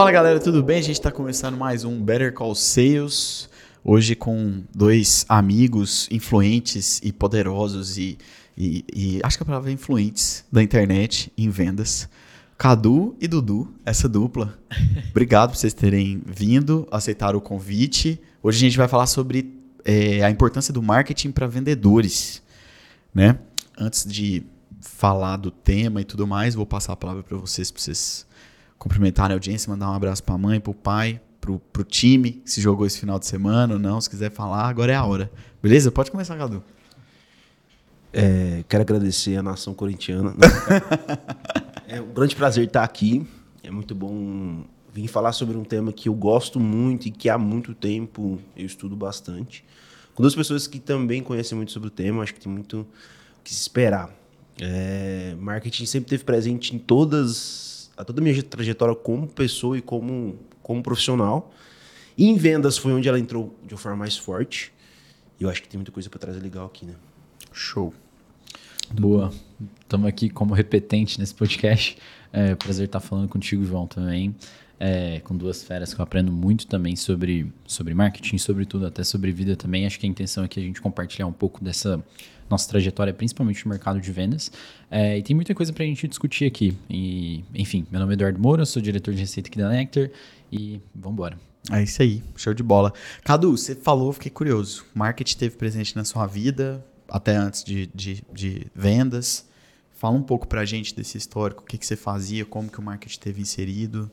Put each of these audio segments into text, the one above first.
Fala galera, tudo bem? A gente está começando mais um Better Call Sales. Hoje com dois amigos influentes e poderosos e, e, e acho que a palavra é influentes da internet em vendas. Cadu e Dudu, essa dupla. Obrigado por vocês terem vindo, aceitaram o convite. Hoje a gente vai falar sobre é, a importância do marketing para vendedores, né? Antes de falar do tema e tudo mais, vou passar a palavra para vocês, para vocês cumprimentarem a audiência, mandar um abraço para a mãe, para o pai, para o time se jogou esse final de semana ou não, se quiser falar, agora é a hora. Beleza? Pode começar, Cadu. É, quero agradecer a nação corintiana. é um grande prazer estar aqui. É muito bom vir falar sobre um tema que eu gosto muito e que há muito tempo eu estudo bastante. Com duas pessoas que também conhecem muito sobre o tema, acho que tem muito o que se esperar. É, marketing sempre teve presente em todas, a toda a minha trajetória como pessoa e como, como profissional. E em vendas foi onde ela entrou de uma forma mais forte. E eu acho que tem muita coisa para trazer legal aqui, né? Show. Boa. Estamos aqui como repetente nesse podcast. É prazer estar falando contigo, João, também. É, com duas feras que eu aprendo muito também sobre, sobre marketing, sobretudo até sobre vida também. Acho que a intenção aqui é a gente compartilhar um pouco dessa nossa trajetória, principalmente no mercado de vendas. É, e tem muita coisa para a gente discutir aqui. E, enfim, meu nome é Eduardo Moura, sou diretor de receita aqui da Nectar e vamos embora. É isso aí, show de bola. Cadu, você falou, fiquei curioso. Marketing teve presente na sua vida, até antes de, de, de vendas. Fala um pouco pra gente desse histórico, o que, que você fazia, como que o marketing teve inserido.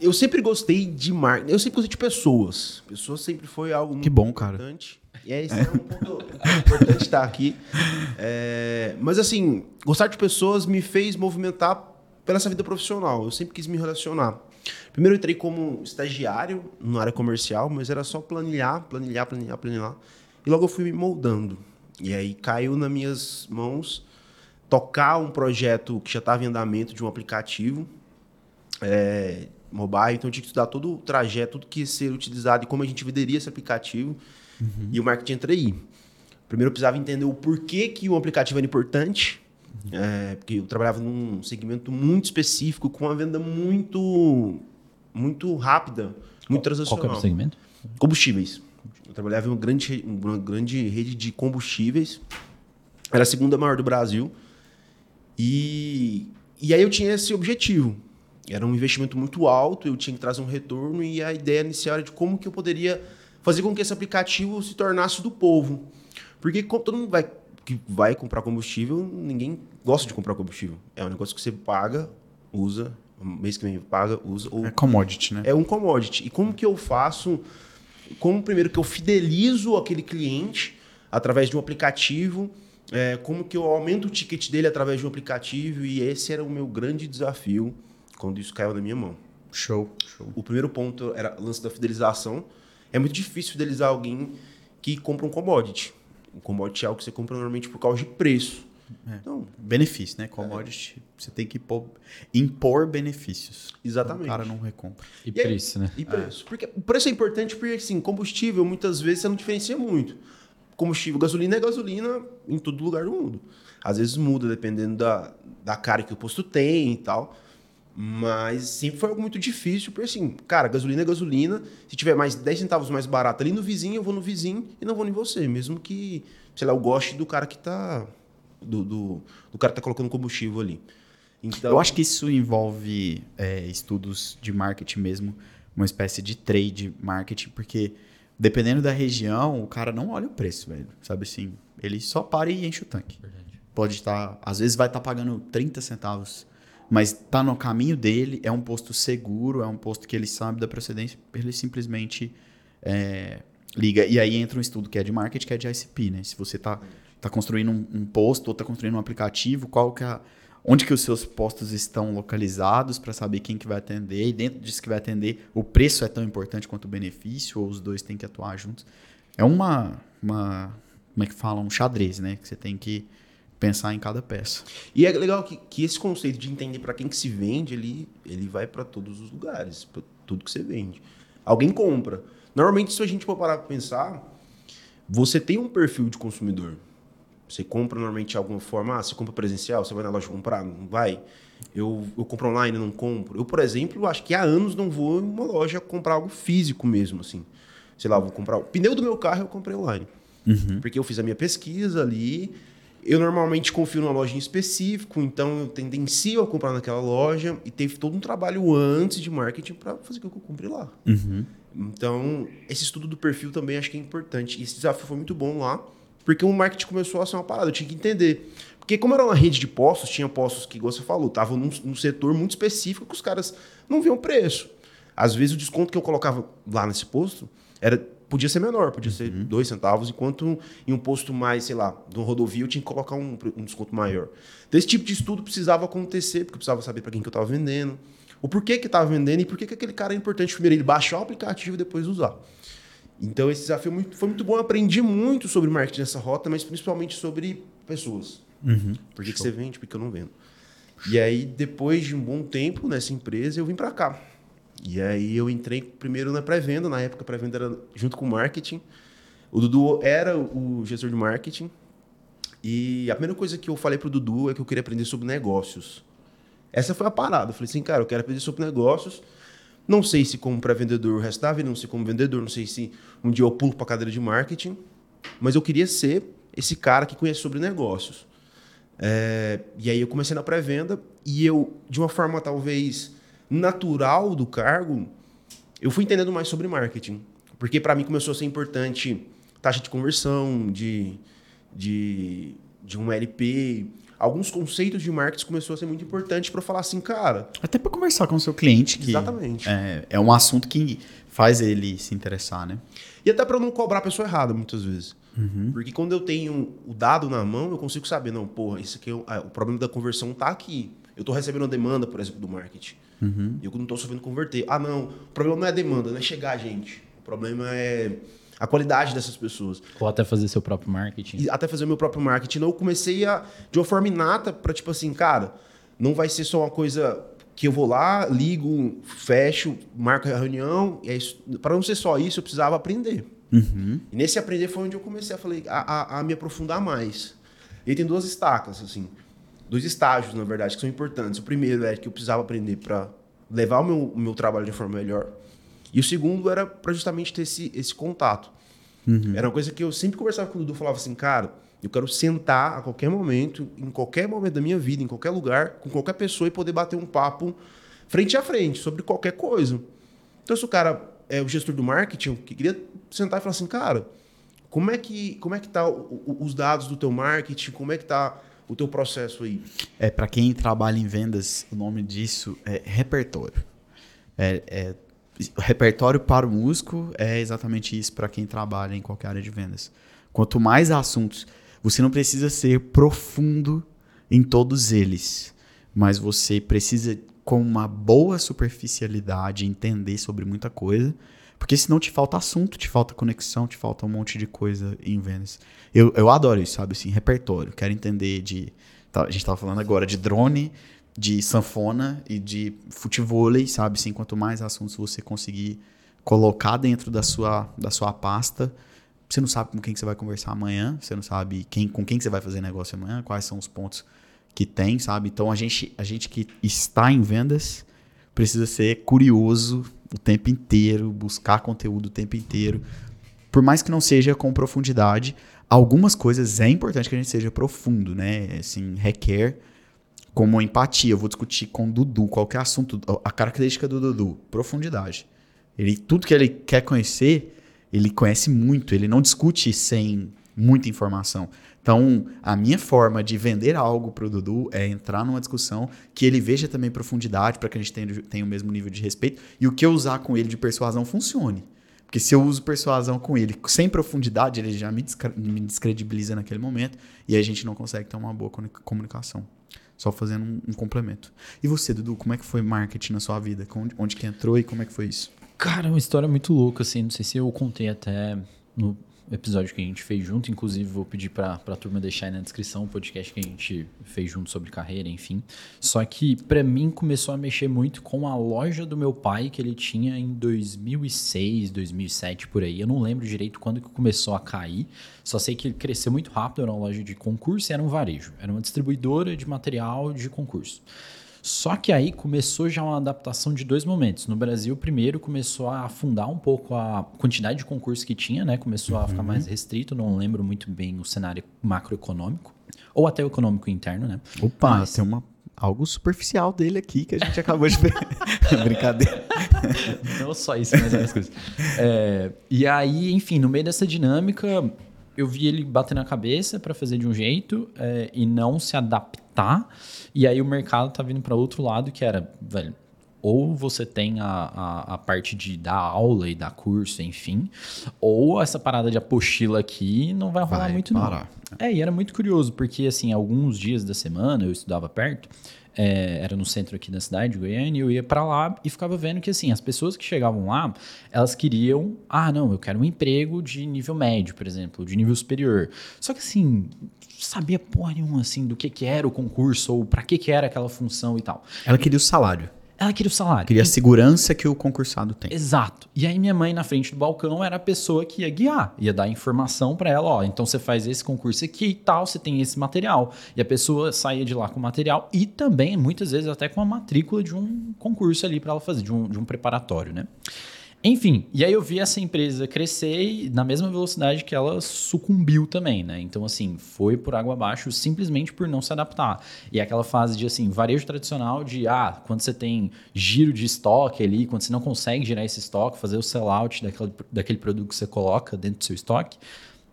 Eu sempre gostei de marketing, eu sempre gostei de pessoas. Pessoas sempre foi algo muito que bom, cara. importante. E é, isso é um ponto importante estar aqui. É, mas assim, gostar de pessoas me fez movimentar pela essa vida profissional. Eu sempre quis me relacionar. Primeiro eu entrei como estagiário na área comercial, mas era só planilhar, planilhar, planilhar, planilhar. E logo eu fui me moldando. E aí caiu nas minhas mãos tocar um projeto que já estava em andamento de um aplicativo é, mobile. Então eu tinha que estudar todo o trajeto, tudo que ia ser utilizado e como a gente venderia esse aplicativo. Uhum. E o marketing entra aí. Primeiro eu precisava entender o porquê que o aplicativo era importante. Uhum. É, porque eu trabalhava num segmento muito específico, com uma venda muito, muito rápida, muito transacional. Qual é o segmento? Combustíveis. Eu trabalhava em uma grande, uma grande rede de combustíveis. Era a segunda maior do Brasil. E, e aí eu tinha esse objetivo. Era um investimento muito alto, eu tinha que trazer um retorno e a ideia inicial era de como que eu poderia fazer com que esse aplicativo se tornasse do povo. Porque todo mundo vai, que vai comprar combustível, ninguém gosta de comprar combustível. É um negócio que você paga, usa, mês que vem paga, usa. Ou... É commodity, né? É um commodity. E como que eu faço como primeiro que eu fidelizo aquele cliente através de um aplicativo, é, como que eu aumento o ticket dele através de um aplicativo e esse era o meu grande desafio quando isso caiu na minha mão. Show, show. O primeiro ponto era o lance da fidelização. É muito difícil fidelizar alguém que compra um commodity. Um commodity é algo que você compra normalmente por causa de preço. É. Então, benefício, né? Commodity, é. você tem que impor, impor benefícios. Exatamente. O cara não recompra. E, e preço, aí, né? E preço. É. Porque o preço é importante porque, assim, combustível, muitas vezes, você não diferencia muito. Combustível, gasolina é gasolina em todo lugar do mundo. Às vezes muda, dependendo da, da cara que o posto tem e tal. Mas sempre foi algo muito difícil, porque assim, cara, gasolina é gasolina. Se tiver mais 10 centavos mais barato ali no vizinho, eu vou no vizinho e não vou em você. Mesmo que, sei lá, eu goste do cara que tá do, do, do cara que está colocando combustível ali. Então, eu acho que isso envolve é, estudos de marketing mesmo, uma espécie de trade marketing, porque dependendo da região, o cara não olha o preço, velho. Sabe assim? Ele só para e enche o tanque. Verdade. Pode estar, às vezes vai estar pagando 30 centavos, mas está no caminho dele, é um posto seguro, é um posto que ele sabe da procedência, ele simplesmente é, liga. E aí entra um estudo que é de marketing, que é de ICP, né? Se você está está construindo um, um posto ou está construindo um aplicativo, qual que é onde que os seus postos estão localizados para saber quem que vai atender e dentro disso que vai atender o preço é tão importante quanto o benefício ou os dois têm que atuar juntos é uma uma como é que fala um xadrez né que você tem que pensar em cada peça e é legal que, que esse conceito de entender para quem que se vende ele ele vai para todos os lugares para tudo que você vende alguém compra normalmente se a gente for parar para pensar você tem um perfil de consumidor Você compra normalmente de alguma forma, ah, você compra presencial, você vai na loja comprar? Não vai. Eu, eu compro online, não compro. Eu, por exemplo, acho que há anos não vou em uma loja comprar algo físico mesmo, assim. Sei lá, vou comprar o pneu do meu carro, eu comprei online. Uhum. Porque eu fiz a minha pesquisa ali. Eu normalmente confio numa loja em específico, então eu tendencio a comprar naquela loja e teve todo um trabalho antes de marketing para fazer com que eu compre lá. Uhum. Então, esse estudo do perfil também acho que é importante. E esse desafio foi muito bom lá, porque o marketing começou a ser uma parada, eu tinha que entender. Porque como era uma rede de postos, tinha postos que, igual você falou, estavam num, num setor muito específico que os caras não viam preço. Às vezes o desconto que eu colocava lá nesse posto era podia ser menor, podia ser dois centavos, enquanto em um posto mais, sei lá, de uma rodovia eu tinha que colocar um, um desconto maior. Então, esse tipo de estudo precisava acontecer, porque eu precisava saber para quem que eu estava vendendo, o porquê que estava vendendo e por que que aquele cara é importante primeiro ele baixar o aplicativo e depois usar. Então, esse desafio muito- foi muito bom. Eu aprendi muito sobre marketing nessa rota, mas principalmente sobre pessoas. Uhum. Por que, que você vende, por que eu não vendo? E aí, depois de um bom tempo nessa empresa, eu vim para cá. E aí eu entrei primeiro na pré-venda, na época a pré-venda era junto com o marketing. O Dudu era o gestor de marketing. E a primeira coisa que eu falei pro Dudu é que eu queria aprender sobre negócios. Essa foi a parada. Eu falei assim, cara, eu quero aprender sobre negócios. Não sei se como pré-vendedor o resto da vida, não sei como vendedor, não sei se um dia eu pulo para cadeira de marketing, mas eu queria ser esse cara que conhece sobre negócios. É, e aí eu comecei na pré-venda e eu, de uma forma talvez natural do cargo, eu fui entendendo mais sobre marketing. Porque para mim começou a ser importante taxa de conversão, de, de, de um LP. Alguns conceitos de marketing começou a ser muito importante para falar assim, cara, Até para conversar com o seu cliente, que Exatamente. É, é um assunto que faz ele se interessar, né? E até para não cobrar a pessoa errada, muitas vezes. Porque quando eu tenho o dado na mão, eu consigo saber, não, porra, isso aqui é o, problema da conversão tá aqui. Eu estou recebendo uma demanda, por exemplo, do marketing. E eu não estou sabendo converter. Ah, não, o problema não é a demanda, não é chegar a gente. O problema é a qualidade dessas pessoas. Ou até fazer seu próprio marketing. E até fazer meu próprio marketing. Eu comecei a, de uma forma inata, para tipo assim, cara, não vai ser só uma coisa que eu vou lá, ligo, fecho, marco a reunião. E é. Para não ser só isso, eu precisava aprender. Uhum. E nesse aprender foi onde eu comecei a, falei, a, a, a me aprofundar mais. E aí tem duas estacas, assim. Dois estágios, na verdade, que são importantes. O primeiro é que eu precisava aprender para levar o meu, meu trabalho de forma melhor. E o segundo era para justamente ter esse, esse contato. Era uma coisa que eu sempre conversava com o Dudu, falava assim, cara, eu quero sentar a qualquer momento, em qualquer momento da minha vida, em qualquer lugar, com qualquer pessoa e poder bater um papo frente a frente sobre qualquer coisa. Então, se o cara é o gestor do marketing, que queria sentar e falar assim, cara, como é que como é que tá o- o- os dados do teu marketing, como é que tá o teu processo aí? É, para quem trabalha em vendas, o nome disso é repertório. É, é- repertório para o músico é exatamente isso para quem trabalha em qualquer área de vendas. Quanto mais assuntos, você não precisa ser profundo em todos eles, mas você precisa com uma boa superficialidade entender sobre muita coisa, porque senão te falta assunto, te falta conexão, te falta um monte de coisa em vendas. Eu, eu adoro isso, sabe? Assim, repertório. Quero entender de. tá, a gente tava falando agora de drone, de sanfona e de futevôlei, sabe? Assim, quanto mais assuntos você conseguir colocar dentro da sua, da sua pasta, você não sabe com quem que você vai conversar amanhã, você não sabe quem, com quem que você vai fazer negócio amanhã, quais são os pontos que tem, sabe? Então a gente, a gente que está em vendas precisa ser curioso o tempo inteiro, buscar conteúdo o tempo inteiro. Por mais que não seja com profundidade, algumas coisas é importante que a gente seja profundo, né? Assim, requer como empatia. Eu vou discutir com o Dudu qualquer assunto, a característica do Dudu, profundidade. Ele tudo que ele quer conhecer, ele conhece muito, ele não discute sem muita informação. Então, a minha forma de vender algo para o Dudu é entrar numa discussão que ele veja também profundidade, para que a gente tenha, tenha o mesmo nível de respeito, e o que eu usar com ele de persuasão funcione. Porque se eu uso persuasão com ele sem profundidade, ele já me, me descredibiliza naquele momento, e a gente não consegue ter uma boa comuni- comunicação. Só fazendo um, um complemento. E você, Dudu, como é que foi marketing na sua vida? Onde, onde que entrou e como é que foi isso? Cara, é uma história muito louca, assim. Não sei se eu contei até no episódio que a gente fez junto. Inclusive, vou pedir para a turma deixar aí na descrição o podcast que a gente fez junto sobre carreira, enfim. Só que, para mim, começou a mexer muito com a loja do meu pai, que ele tinha em 2006, 2007, por aí. Eu não lembro direito quando que começou a cair. Só sei que ele cresceu muito rápido. Era uma loja de concurso e era um varejo. Era uma distribuidora de material de concurso. Só que aí começou já uma adaptação de dois momentos. No Brasil, primeiro começou a afundar um pouco a quantidade de concursos que tinha, né? Começou uhum. a ficar mais restrito, não lembro muito bem o cenário macroeconômico, ou até o econômico interno, né? Opa, Mas... tem uma algo superficial dele aqui que a gente acabou de ver. Brincadeira. Não só isso, mas outras coisas. É, e aí, enfim, no meio dessa dinâmica, eu vi ele bater na cabeça para fazer de um jeito é, e não se adaptar. E aí o mercado tá vindo para outro lado, que era, velho, ou você tem a, a, a, parte de dar aula e dar curso, enfim, ou essa parada de apostila aqui não vai rolar vai muito parar. não. É, e era muito curioso, porque assim, alguns dias da semana eu estudava perto, é, era no centro aqui da cidade, de Goiânia, e eu ia para lá e ficava vendo que assim, as pessoas que chegavam lá, elas queriam, ah, não, eu quero um emprego de nível médio, por exemplo, de nível superior. Só que assim, sabia porra nenhuma assim do que, que era o concurso ou para que, que era aquela função e tal. Ela queria o salário. Ela queria o salário. Queria a segurança que o concursado tem. Exato. E aí minha mãe na frente do balcão era a pessoa que ia guiar, ia dar informação para ela, ó, então você faz esse concurso aqui e tal, você tem esse material. E a pessoa saía de lá com o material e também muitas vezes até com a matrícula de um concurso ali para ela fazer, de um, de um preparatório, né? Enfim, e aí eu vi essa empresa crescer na mesma velocidade que ela sucumbiu também, né? Então, assim, foi por água abaixo simplesmente por não se adaptar. E é aquela fase de, assim, varejo tradicional de, ah, quando você tem giro de estoque ali, quando você não consegue girar esse estoque, fazer o sellout daquele, daquele produto que você coloca dentro do seu estoque,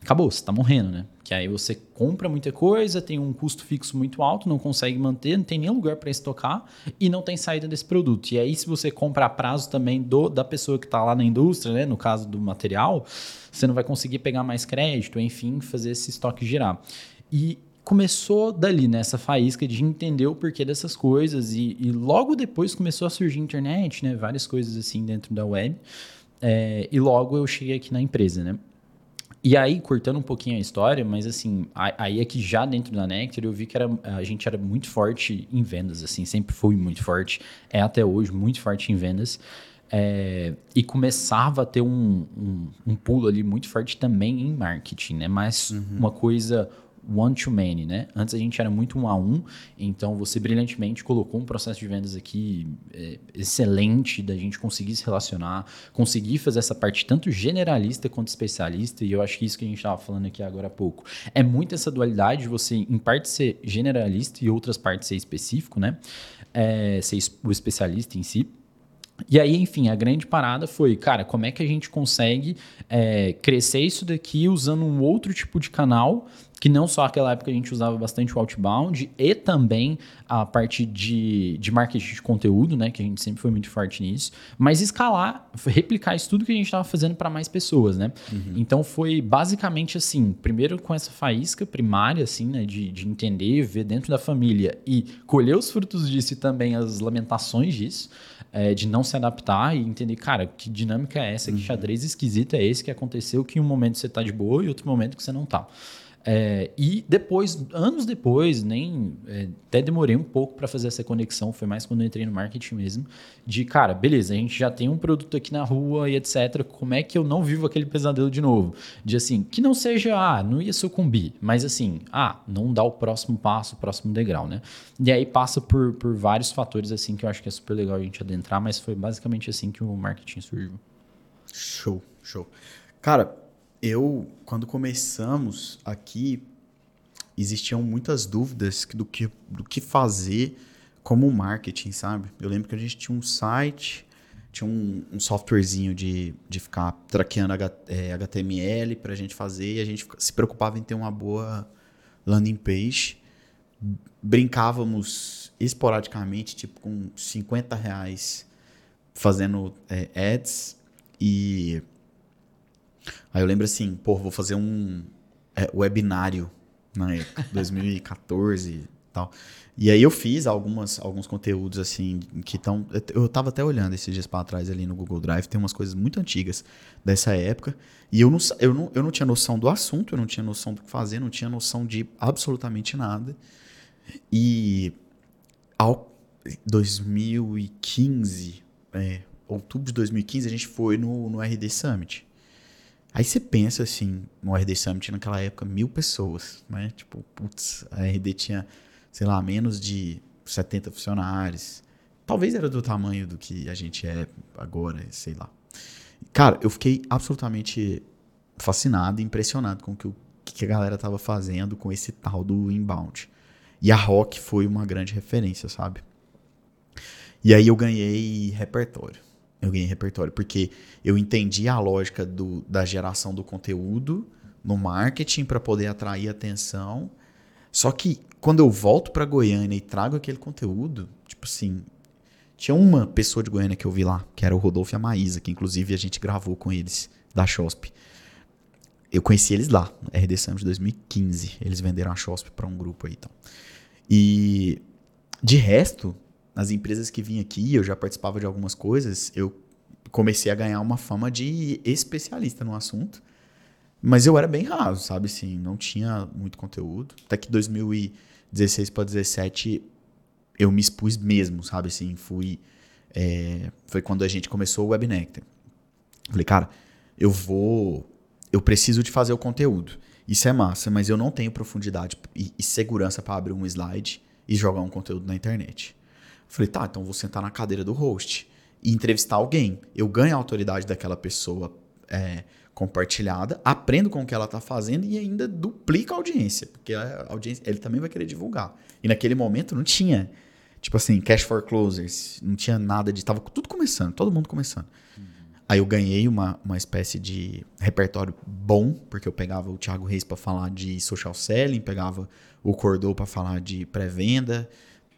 acabou, você está morrendo, né? Que aí você compra muita coisa, tem um custo fixo muito alto, não consegue manter, não tem nem lugar para estocar e não tem saída desse produto. E aí, se você comprar prazo também do, da pessoa que está lá na indústria, né? No caso do material, você não vai conseguir pegar mais crédito, enfim, fazer esse estoque girar. E começou dali, nessa né, faísca de entender o porquê dessas coisas. E, e, logo depois começou a surgir internet, né? Várias coisas assim dentro da web. É, e logo eu cheguei aqui na empresa, né? E aí, cortando um pouquinho a história, mas assim, aí é que já dentro da Nectar eu vi que era, a gente era muito forte em vendas, assim, sempre foi muito forte, é até hoje muito forte em vendas. É, e começava a ter um, um, um, pulo ali muito forte também em marketing, né? Mas uhum. uma coisa one to many, né? Antes a gente era muito um a um, então você brilhantemente colocou um processo de vendas aqui é, excelente da gente conseguir se relacionar, conseguir fazer essa parte tanto generalista quanto especialista, e eu acho que isso que a gente estava falando aqui agora há pouco. É muito essa dualidade de você, em parte, ser generalista e outras partes ser específico, né? É, ser o especialista em si. E aí, enfim, a grande parada foi, cara, como é que a gente consegue é, crescer isso daqui usando um outro tipo de canal que não só naquela época a gente usava bastante o outbound e também a parte de, de marketing de conteúdo, né, que a gente sempre foi muito forte nisso, mas escalar, replicar isso tudo que a gente estava fazendo para mais pessoas, né? Uhum. Então foi basicamente assim, primeiro com essa faísca primária, assim, né, de, de entender, ver dentro da família e colher os frutos disso e também as lamentações disso, é, de não se adaptar e entender, cara, que dinâmica é essa, que uhum. xadrez esquisito é esse que aconteceu, que em um momento você tá de boa e outro momento que você não tá. É, e depois, anos depois, nem é, até demorei um pouco para fazer essa conexão, foi mais quando eu entrei no marketing mesmo, de cara, beleza, a gente já tem um produto aqui na rua e etc. Como é que eu não vivo aquele pesadelo de novo? De assim, que não seja, ah, não ia sucumbir, mas assim, ah, não dá o próximo passo, o próximo degrau, né? E aí passa por, por vários fatores assim que eu acho que é super legal a gente adentrar, mas foi basicamente assim que o marketing surgiu. Show, show. Cara, eu, quando começamos aqui, existiam muitas dúvidas do que, do que fazer como marketing, sabe? Eu lembro que a gente tinha um site, tinha um, um softwarezinho de, de ficar traqueando H, é, HTML para a gente fazer e a gente se preocupava em ter uma boa landing page. Brincávamos esporadicamente, tipo com 50 reais fazendo é, ads e Aí eu lembro assim, pô, vou fazer um é, webinário na época, 2014, tal. E aí eu fiz algumas, alguns conteúdos assim que estão. Eu tava até olhando esses dias para trás ali no Google Drive, tem umas coisas muito antigas dessa época. E eu não, eu, não, eu não tinha noção do assunto, eu não tinha noção do que fazer, não tinha noção de absolutamente nada. E ao 2015, é, outubro de 2015, a gente foi no, no RD Summit. Aí você pensa assim, no RD Summit naquela época, mil pessoas, né? Tipo, putz, a RD tinha, sei lá, menos de 70 funcionários. Talvez era do tamanho do que a gente é agora, sei lá. Cara, eu fiquei absolutamente fascinado, impressionado com o que, o que a galera tava fazendo com esse tal do inbound. E a Rock foi uma grande referência, sabe? E aí eu ganhei repertório. Eu ganhei repertório porque eu entendi a lógica do, da geração do conteúdo no marketing para poder atrair atenção. Só que quando eu volto para Goiânia e trago aquele conteúdo, tipo assim, tinha uma pessoa de Goiânia que eu vi lá, que era o Rodolfo e a Maísa, que inclusive a gente gravou com eles da Shosp. Eu conheci eles lá, RD Summit de 2015. Eles venderam a Shosp para um grupo aí então. E de resto, nas empresas que vim aqui, eu já participava de algumas coisas, eu comecei a ganhar uma fama de especialista no assunto. Mas eu era bem raso, sabe? Assim, não tinha muito conteúdo. Até que 2016 para 2017 eu me expus mesmo, sabe? Assim, fui. É, foi quando a gente começou o Webnectar. Falei, cara, eu vou. Eu preciso de fazer o conteúdo. Isso é massa, mas eu não tenho profundidade e, e segurança para abrir um slide e jogar um conteúdo na internet. Falei, tá, então vou sentar na cadeira do host e entrevistar alguém. Eu ganho a autoridade daquela pessoa é, compartilhada, aprendo com o que ela está fazendo e ainda duplica a audiência, porque a audiência ele também vai querer divulgar. E naquele momento não tinha, tipo assim, cash for closers, não tinha nada de. Tava tudo começando, todo mundo começando. Uhum. Aí eu ganhei uma, uma espécie de repertório bom, porque eu pegava o Thiago Reis para falar de social selling, pegava o Cordou para falar de pré-venda,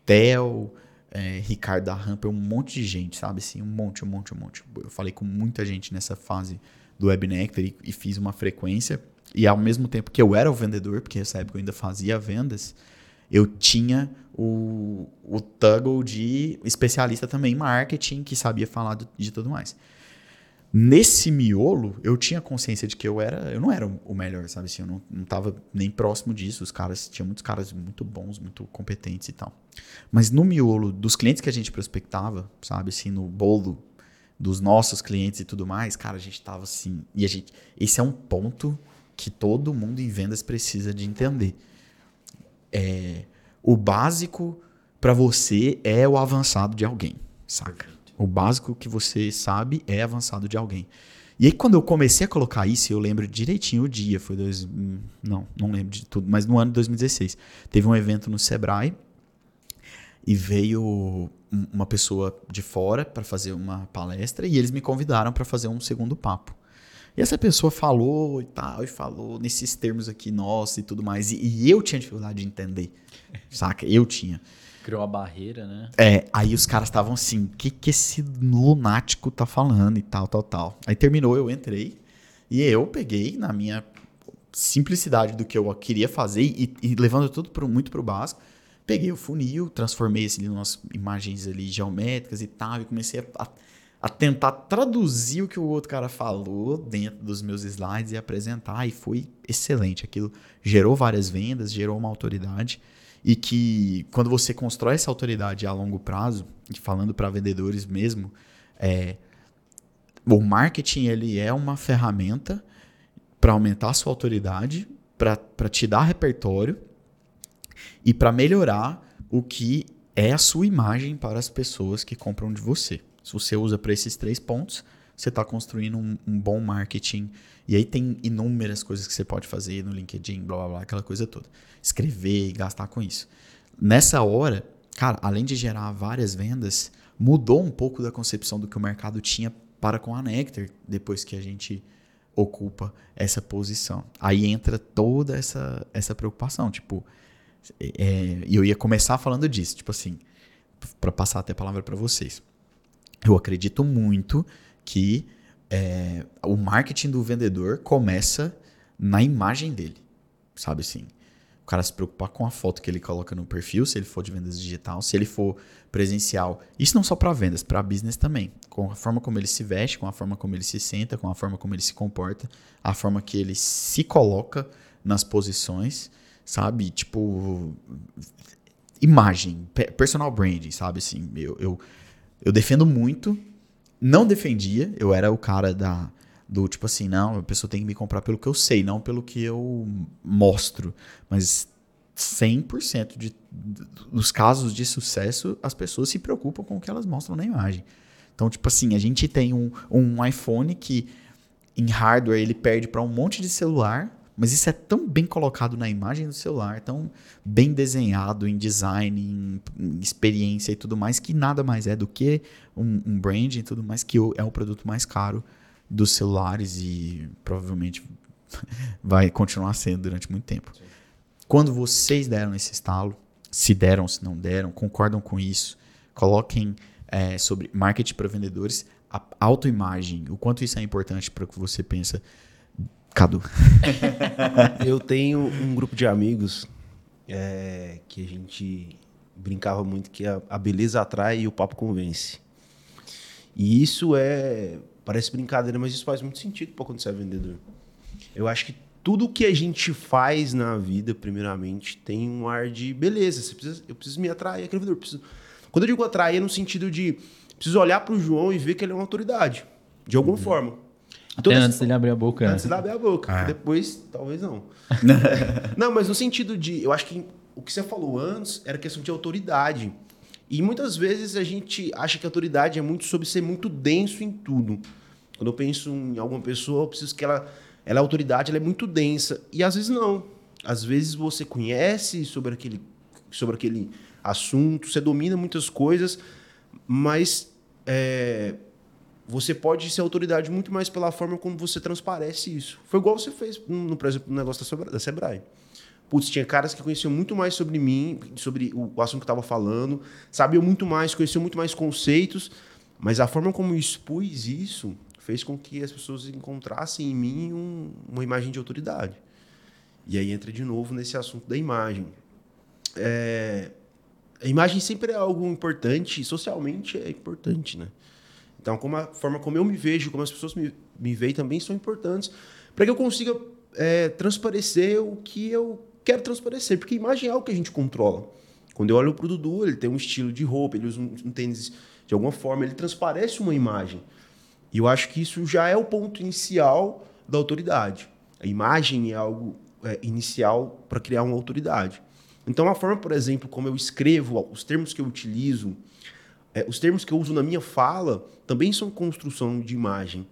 Tel é, Ricardo da Rampa, um monte de gente, sabe? Assim, um monte, um monte, um monte. Eu falei com muita gente nessa fase do Webnectar e, e fiz uma frequência. E ao mesmo tempo que eu era o vendedor, porque nessa época eu ainda fazia vendas, eu tinha o, o toggle de especialista também em marketing, que sabia falar de tudo mais nesse miolo, eu tinha consciência de que eu era, eu não era o melhor, sabe assim, eu não, não tava nem próximo disso. Os caras, tinha muitos caras muito bons, muito competentes e tal. Mas no miolo dos clientes que a gente prospectava, sabe assim, no bolo dos nossos clientes e tudo mais, cara, a gente tava assim, e a gente, esse é um ponto que todo mundo em vendas precisa de entender. É, o básico para você é o avançado de alguém, saca? O básico que você sabe é avançado de alguém. E aí, quando eu comecei a colocar isso, eu lembro direitinho o dia, foi dois. Hum, não, não lembro de tudo, mas no ano de 2016. Teve um evento no Sebrae e veio uma pessoa de fora para fazer uma palestra e eles me convidaram para fazer um segundo papo. E essa pessoa falou e tal, e falou nesses termos aqui, nossa e tudo mais. E, e eu tinha dificuldade de entender, saca? Eu tinha. Criou a barreira, né? É, aí os caras estavam assim, o que, que esse lunático tá falando e tal, tal, tal. Aí terminou, eu entrei e eu peguei na minha simplicidade do que eu queria fazer e, e levando tudo pro, muito pro básico. Peguei o funil, transformei assim, umas imagens ali geométricas e tal, e comecei a, a, a, tentar traduzir o que o outro cara falou dentro dos meus slides e apresentar, e foi excelente. Aquilo gerou várias vendas, gerou uma autoridade e que quando você constrói essa autoridade a longo prazo, falando para vendedores mesmo, é, o marketing ele é uma ferramenta para aumentar a sua autoridade, para te dar repertório e para melhorar o que é a sua imagem para as pessoas que compram de você. Se você usa para esses três pontos, você está construindo um, um, bom marketing. E aí tem inúmeras coisas que você pode fazer no LinkedIn, blá blá blá, aquela coisa toda. Escrever e gastar com isso. Nessa hora, cara, além de gerar várias vendas, mudou um pouco da concepção do que o mercado tinha para com a Nectar depois que a gente ocupa essa posição. Aí entra toda essa, essa preocupação, tipo, é, e eu ia começar falando disso, tipo assim, para passar até a palavra para vocês. Eu acredito muito que é, o marketing do vendedor começa na imagem dele, sabe assim? cara se preocupar com a foto que ele coloca no perfil, se ele for de vendas digital, se ele for presencial. Isso não só para vendas, para business também. Com a forma como ele se veste, com a forma como ele se senta, com a forma como ele se comporta, a forma que ele se coloca nas posições, sabe? Tipo, imagem, personal branding, sabe? Assim, eu, eu, eu defendo muito, não defendia, eu era o cara da do tipo assim, não, a pessoa tem que me comprar pelo que eu sei, não pelo que eu mostro. Mas 100% de, dos casos de sucesso, as pessoas se preocupam com o que elas mostram na imagem. Então, tipo assim, a gente tem um, um iPhone que em hardware ele perde para um monte de celular, mas isso é tão bem colocado na imagem do celular, tão bem desenhado em design, em, em experiência e tudo mais, que nada mais é do que um, um brand e tudo mais, que é o produto mais caro dos celulares e provavelmente vai continuar sendo durante muito tempo. Sim. Quando vocês deram esse estalo, se deram, se não deram, concordam com isso, coloquem é, sobre marketing para vendedores, a autoimagem, o quanto isso é importante para o que você pensa. Cadu. Eu tenho um grupo de amigos é, que a gente brincava muito que a, a beleza atrai e o papo convence. E isso é Parece brincadeira, mas isso faz muito sentido para quando você é vendedor. Eu acho que tudo que a gente faz na vida, primeiramente, tem um ar de beleza. Precisa, eu preciso me atrair aquele vendedor. Preciso... Quando eu digo atrair, é no sentido de preciso olhar para o João e ver que ele é uma autoridade, de alguma uhum. forma. Até antes dele abrir a boca. Antes dele abrir a boca. Ah. Depois, talvez não. não, mas no sentido de. Eu acho que o que você falou antes era questão de autoridade. E muitas vezes a gente acha que a autoridade é muito sobre ser muito denso em tudo. Quando eu penso em alguma pessoa, eu preciso que ela, ela é autoridade, ela é muito densa. E às vezes não. Às vezes você conhece sobre aquele, sobre aquele assunto, você domina muitas coisas, mas é, você pode ser autoridade muito mais pela forma como você transparece isso. Foi igual você fez, no, por exemplo, no negócio da Sebrae. Putz, tinha caras que conheciam muito mais sobre mim, sobre o assunto que eu estava falando, sabiam muito mais, conheciam muito mais conceitos, mas a forma como eu expus isso fez com que as pessoas encontrassem em mim um, uma imagem de autoridade. E aí entra de novo nesse assunto da imagem. É, a imagem sempre é algo importante, socialmente é importante, né? Então, como a forma como eu me vejo, como as pessoas me, me veem também são importantes para que eu consiga é, transparecer o que eu quero transparecer, porque imagem é algo que a gente controla. Quando eu olho para o Dudu, ele tem um estilo de roupa, ele usa um, um tênis de alguma forma, ele transparece uma imagem. E eu acho que isso já é o ponto inicial da autoridade. A imagem é algo é, inicial para criar uma autoridade. Então, a forma, por exemplo, como eu escrevo, os termos que eu utilizo, é, os termos que eu uso na minha fala, também são construção de imagem.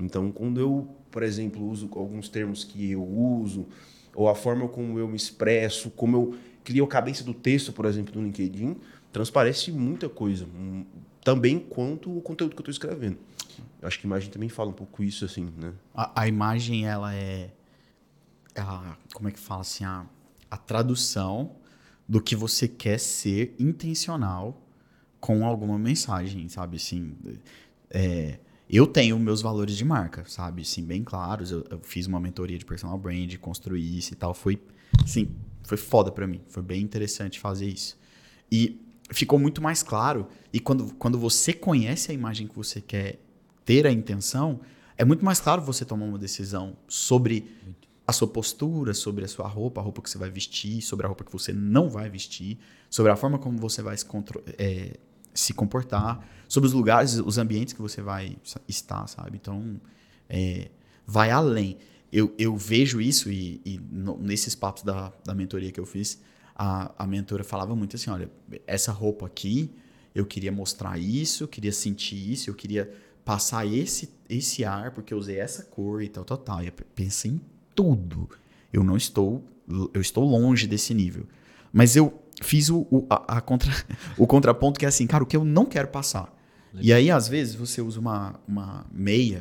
Então, quando eu, por exemplo, uso alguns termos que eu uso, ou a forma como eu me expresso, como eu crio a cabeça do texto, por exemplo, no LinkedIn, transparece muita coisa, hum, também quanto o conteúdo que eu estou escrevendo. Eu acho que a imagem também fala um pouco isso, assim, né? A, a imagem, ela é, a, como é que fala assim, a, a tradução do que você quer ser intencional com alguma mensagem, sabe? Assim, é, eu tenho meus valores de marca, sabe? Sim, bem claros. Eu, eu, fiz uma mentoria de personal brand, construí isso e tal. Foi, sim, foi foda para mim. Foi bem interessante fazer isso. E ficou muito mais claro. E quando, quando você conhece a imagem que você quer ter a intenção, é muito mais claro você tomar uma decisão sobre a sua postura, sobre a sua roupa, a roupa que você vai vestir, sobre a roupa que você não vai vestir, sobre a forma como você vai se, é, se comportar, sobre os lugares, os ambientes que você vai estar, sabe? Então, é, vai além. Eu, eu vejo isso e, e no, nesses papos da, da mentoria que eu fiz, a, a mentora falava muito assim, olha, essa roupa aqui, eu queria mostrar isso, eu queria sentir isso, eu queria passar esse, esse ar, porque eu usei essa cor e tal, tal, tal. E pensa em tudo. Eu não estou, eu estou longe desse nível. Mas eu fiz o, o, a, a contra, o contraponto que é assim, cara, o que eu não quero passar. Legal. E aí, às vezes, você usa uma, uma meia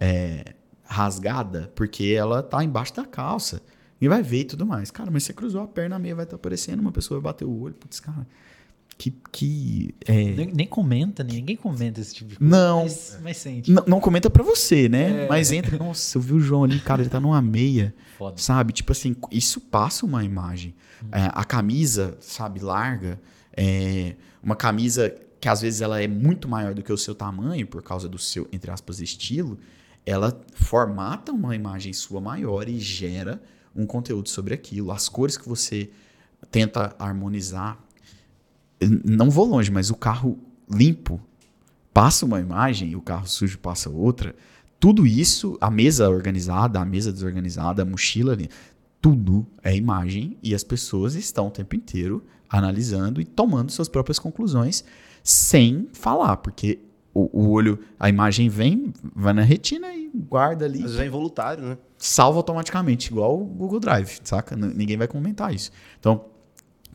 é, rasgada porque ela tá embaixo da calça. E vai ver e tudo mais. Cara, mas você cruzou a perna, a meia vai estar tá aparecendo, uma pessoa vai bater o olho. Putz, cara. Que. que é... nem, nem, comenta, ninguém comenta esse tipo de coisa. Não. Mas, mas sente. Não, comenta pra você, né? É. Mas entra. Nossa, eu vi o João ali, cara, ele tá numa meia. Foda. Sabe? Tipo assim, isso passa uma imagem. Hum. É, a camisa, sabe, larga. É, uma camisa que às vezes ela é muito maior do que o seu tamanho, por causa do seu, entre aspas, estilo, ela formata uma imagem sua maior e gera um conteúdo sobre aquilo. As cores que você tenta harmonizar. Não vou longe, mas o carro limpo passa uma imagem e o carro sujo passa outra. Tudo isso, a mesa organizada, a mesa desorganizada, a mochila ali, tudo é imagem e as pessoas estão o tempo inteiro analisando e tomando suas próprias conclusões sem falar, porque o, o, olho, a imagem vem, vai na retina e guarda ali. Vezes é involuntário, né? Salva automaticamente, igual o Google Drive, saca? Ninguém vai comentar isso. Então,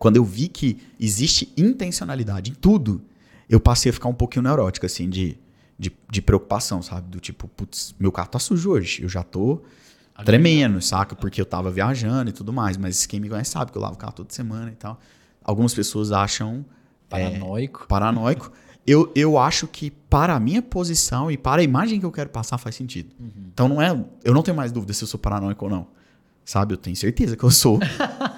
quando eu vi que existe intencionalidade em tudo, eu passei a ficar um pouquinho neurótico, assim, de, de, de preocupação, sabe? Do tipo, putz, meu carro tá sujo hoje, eu já tô tremendo, saca? Porque eu tava viajando e tudo mais, mas quem me conhece sabe que eu lavo o carro toda semana e tal. Algumas pessoas acham Paranoico. É, paranoico. Eu, eu acho que para a minha posição e para a imagem que eu quero passar faz sentido. Uhum. Então não é. Eu não tenho mais dúvida se eu sou paranoico ou não. Sabe? Eu tenho certeza que eu sou.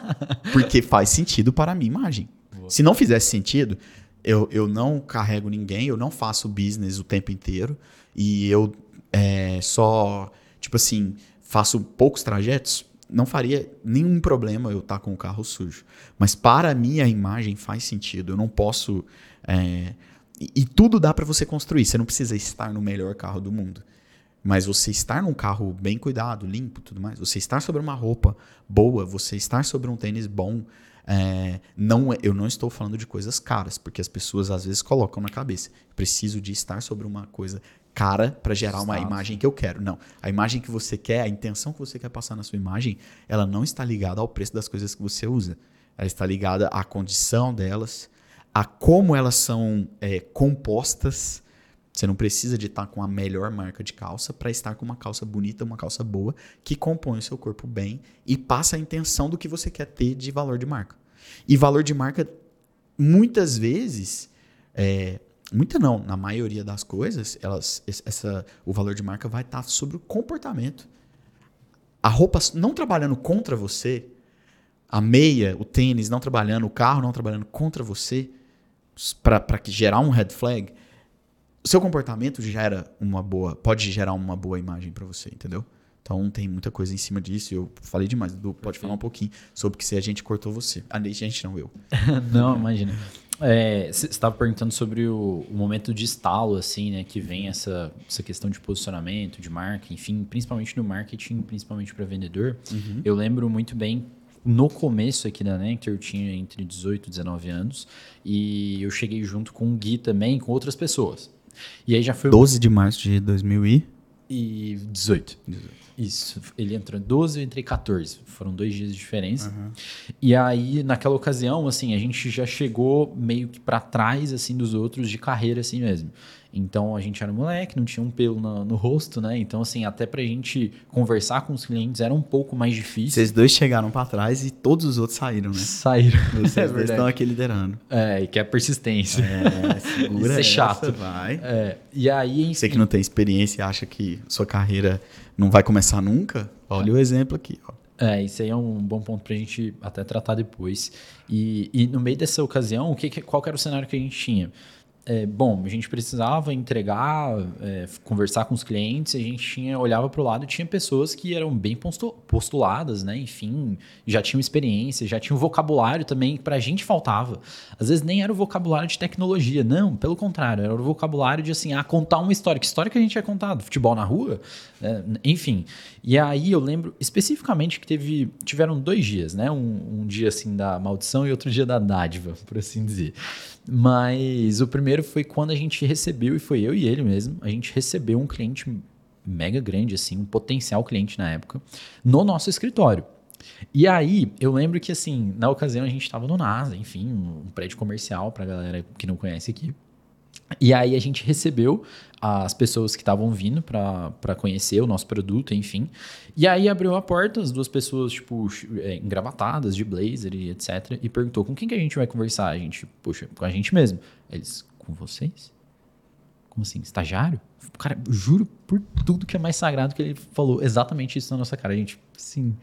porque faz sentido para a minha imagem. Boa. Se não fizesse sentido, eu, eu não carrego ninguém, eu não faço business o tempo inteiro. E eu é, só, tipo assim, faço poucos trajetos não faria nenhum problema eu estar tá com o carro sujo. Mas para mim a imagem faz sentido. Eu não posso. É, e, e, tudo dá para você construir. Você não precisa estar no melhor carro do mundo. Mas você estar num carro bem cuidado, limpo, tudo mais. Você estar sobre uma roupa boa, você estar sobre um tênis bom. É, não, é, eu não estou falando de coisas caras, porque as pessoas às vezes colocam na cabeça. Preciso de estar sobre uma coisa cara para gerar uma imagem que eu quero. Não. A imagem que você quer, a intenção que você quer passar na sua imagem, ela não está ligada ao preço das coisas que você usa. Ela está ligada à condição delas, a como elas são é, compostas. Você não precisa de estar com a melhor marca de calça para estar com uma calça bonita, uma calça boa, que compõe o seu corpo bem e passa a intenção do que você quer ter de valor de marca. E valor de marca, muitas vezes, é, Muita não, na maioria das coisas, elas, essa, o valor de marca vai estar sobre o comportamento. A roupa não trabalhando contra você, a meia, o tênis não trabalhando, o carro não trabalhando contra você, para gerar um red flag, seu comportamento gera uma boa, pode gerar uma boa imagem para você, entendeu? Então tem muita coisa em cima disso. Eu falei demais. Pode falar um pouquinho sobre que se a gente cortou você. A gente não, eu. não, imagina. É, você estava perguntando sobre o, o, momento de estalo, assim, né? Que vem essa, essa questão de posicionamento, de marca, enfim, principalmente no marketing, principalmente para vendedor. Uhum. Eu lembro muito bem no começo aqui da Nectar, eu tinha entre 18 e 19 anos, e eu cheguei junto com o Gui também, com outras pessoas. E aí já foi. 12 de março de 2018. E 18. 18. Isso, ele entrou em 12, eu entrei 14. Foram dois dias de diferença. Uhum. E aí, naquela ocasião, assim, a gente já chegou meio que para trás, assim, dos outros de carreira, assim mesmo. Então, a gente era moleque, não tinha um pelo no, no rosto, né? Então, assim, até pra gente conversar com os clientes era um pouco mais difícil. Vocês dois chegaram para trás e todos os outros saíram, né? Saíram. Vocês é estão aqui liderando. É, e que é persistência. É, segura Isso é chato. vai. É, e aí, enfim... Você que não tem experiência e acha que sua carreira não vai começar nunca, olha o exemplo aqui, ó. É, isso aí é um bom ponto para a gente até tratar depois. E, e no meio dessa ocasião, o que, qual era o cenário que a gente tinha? É, bom, a gente precisava entregar, é, conversar com os clientes, a gente tinha, olhava para o lado e tinha pessoas que eram bem postuladas, né? Enfim, já tinham experiência, já tinham vocabulário também que para a gente faltava. Às vezes nem era o vocabulário de tecnologia, não, pelo contrário, era o vocabulário de assim, ah, contar uma história. Que história que a gente ia contar? Do futebol na rua? É, enfim. E aí eu lembro especificamente que teve, tiveram dois dias, né? Um, um dia assim da maldição e outro dia da dádiva, por assim dizer. Mas o primeiro foi quando a gente recebeu, e foi eu e ele mesmo, a gente recebeu um cliente mega grande, assim, um potencial cliente na época, no nosso escritório. E aí, eu lembro que, assim, na ocasião a gente estava no NASA, enfim, um prédio comercial para galera que não conhece aqui. E aí a gente recebeu as pessoas que estavam vindo para conhecer o nosso produto, enfim. E aí abriu a porta, as duas pessoas, tipo, é, engravatadas, de blazer e etc. E perguntou, com quem que a gente vai conversar? A gente, poxa, com a gente mesmo. Eles, com vocês? Como assim, estagiário? Cara, juro por tudo que é mais sagrado que ele falou exatamente isso na nossa cara. A gente, sim...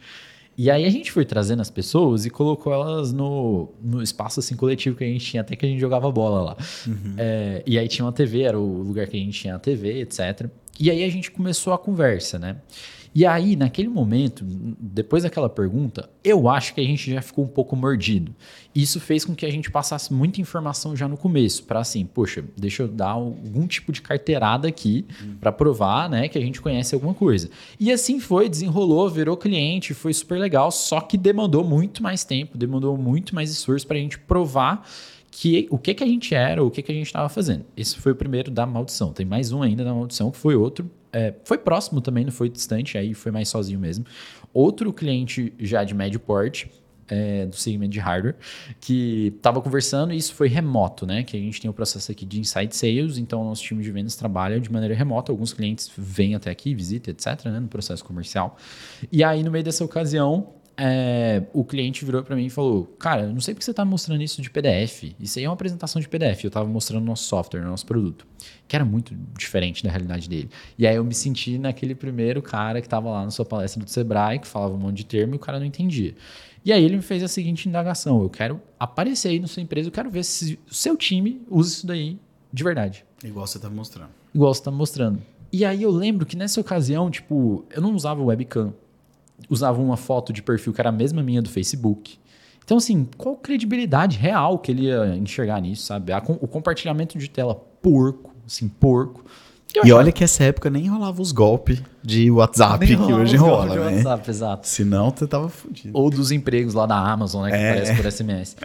E aí a gente foi trazendo as pessoas e colocou elas no, no espaço assim coletivo que a gente tinha, até que a gente jogava bola lá. Uhum. É, e aí tinha uma TV, era o lugar que a gente tinha a TV, etc. E aí a gente começou a conversa, né? E aí, naquele momento, depois daquela pergunta, eu acho que a gente já ficou um pouco mordido. Isso fez com que a gente passasse muita informação já no começo, para assim, poxa, deixa eu dar algum tipo de carteirada aqui hum. para provar, né, que a gente conhece alguma coisa. E assim foi, desenrolou, virou cliente, foi super legal, só que demandou muito mais tempo, demandou muito mais esforço para a gente provar que o que, que a gente era, o que, que a gente estava fazendo. Esse foi o primeiro da maldição. Tem mais um ainda da maldição, que foi outro. É, foi próximo também, não foi distante, aí foi mais sozinho mesmo. Outro cliente já de médio porte, é, do segmento de hardware, que estava conversando e isso foi remoto, né? Que a gente tem o processo aqui de inside sales, então o nosso time de vendas trabalha de maneira remota. Alguns clientes vêm até aqui, visitam, etc., né? No processo comercial. E aí, no meio dessa ocasião, é, o cliente virou para mim e falou: Cara, eu não sei porque você está mostrando isso de PDF. Isso aí é uma apresentação de PDF. Eu estava mostrando nosso software, nosso produto, que era muito diferente da realidade dele. E aí eu me senti naquele primeiro cara que estava lá na sua palestra do Sebrae, que falava um monte de termo e o cara não entendia. E aí ele me fez a seguinte indagação: Eu quero aparecer aí na sua empresa, eu quero ver se o seu time usa isso daí de verdade. Igual você está mostrando. Igual você está mostrando. E aí eu lembro que nessa ocasião, tipo, eu não usava webcam usava uma foto de perfil que era a mesma minha do Facebook. Então, assim, qual credibilidade real que ele ia enxergar nisso, sabe? o compartilhamento de tela porco, assim, porco. E olha que essa época nem rolava os golpes de WhatsApp que hoje rola, né? WhatsApp, exato. Senão você tava fudido. Ou dos empregos lá da Amazon, né? Que é. aparece por SMS.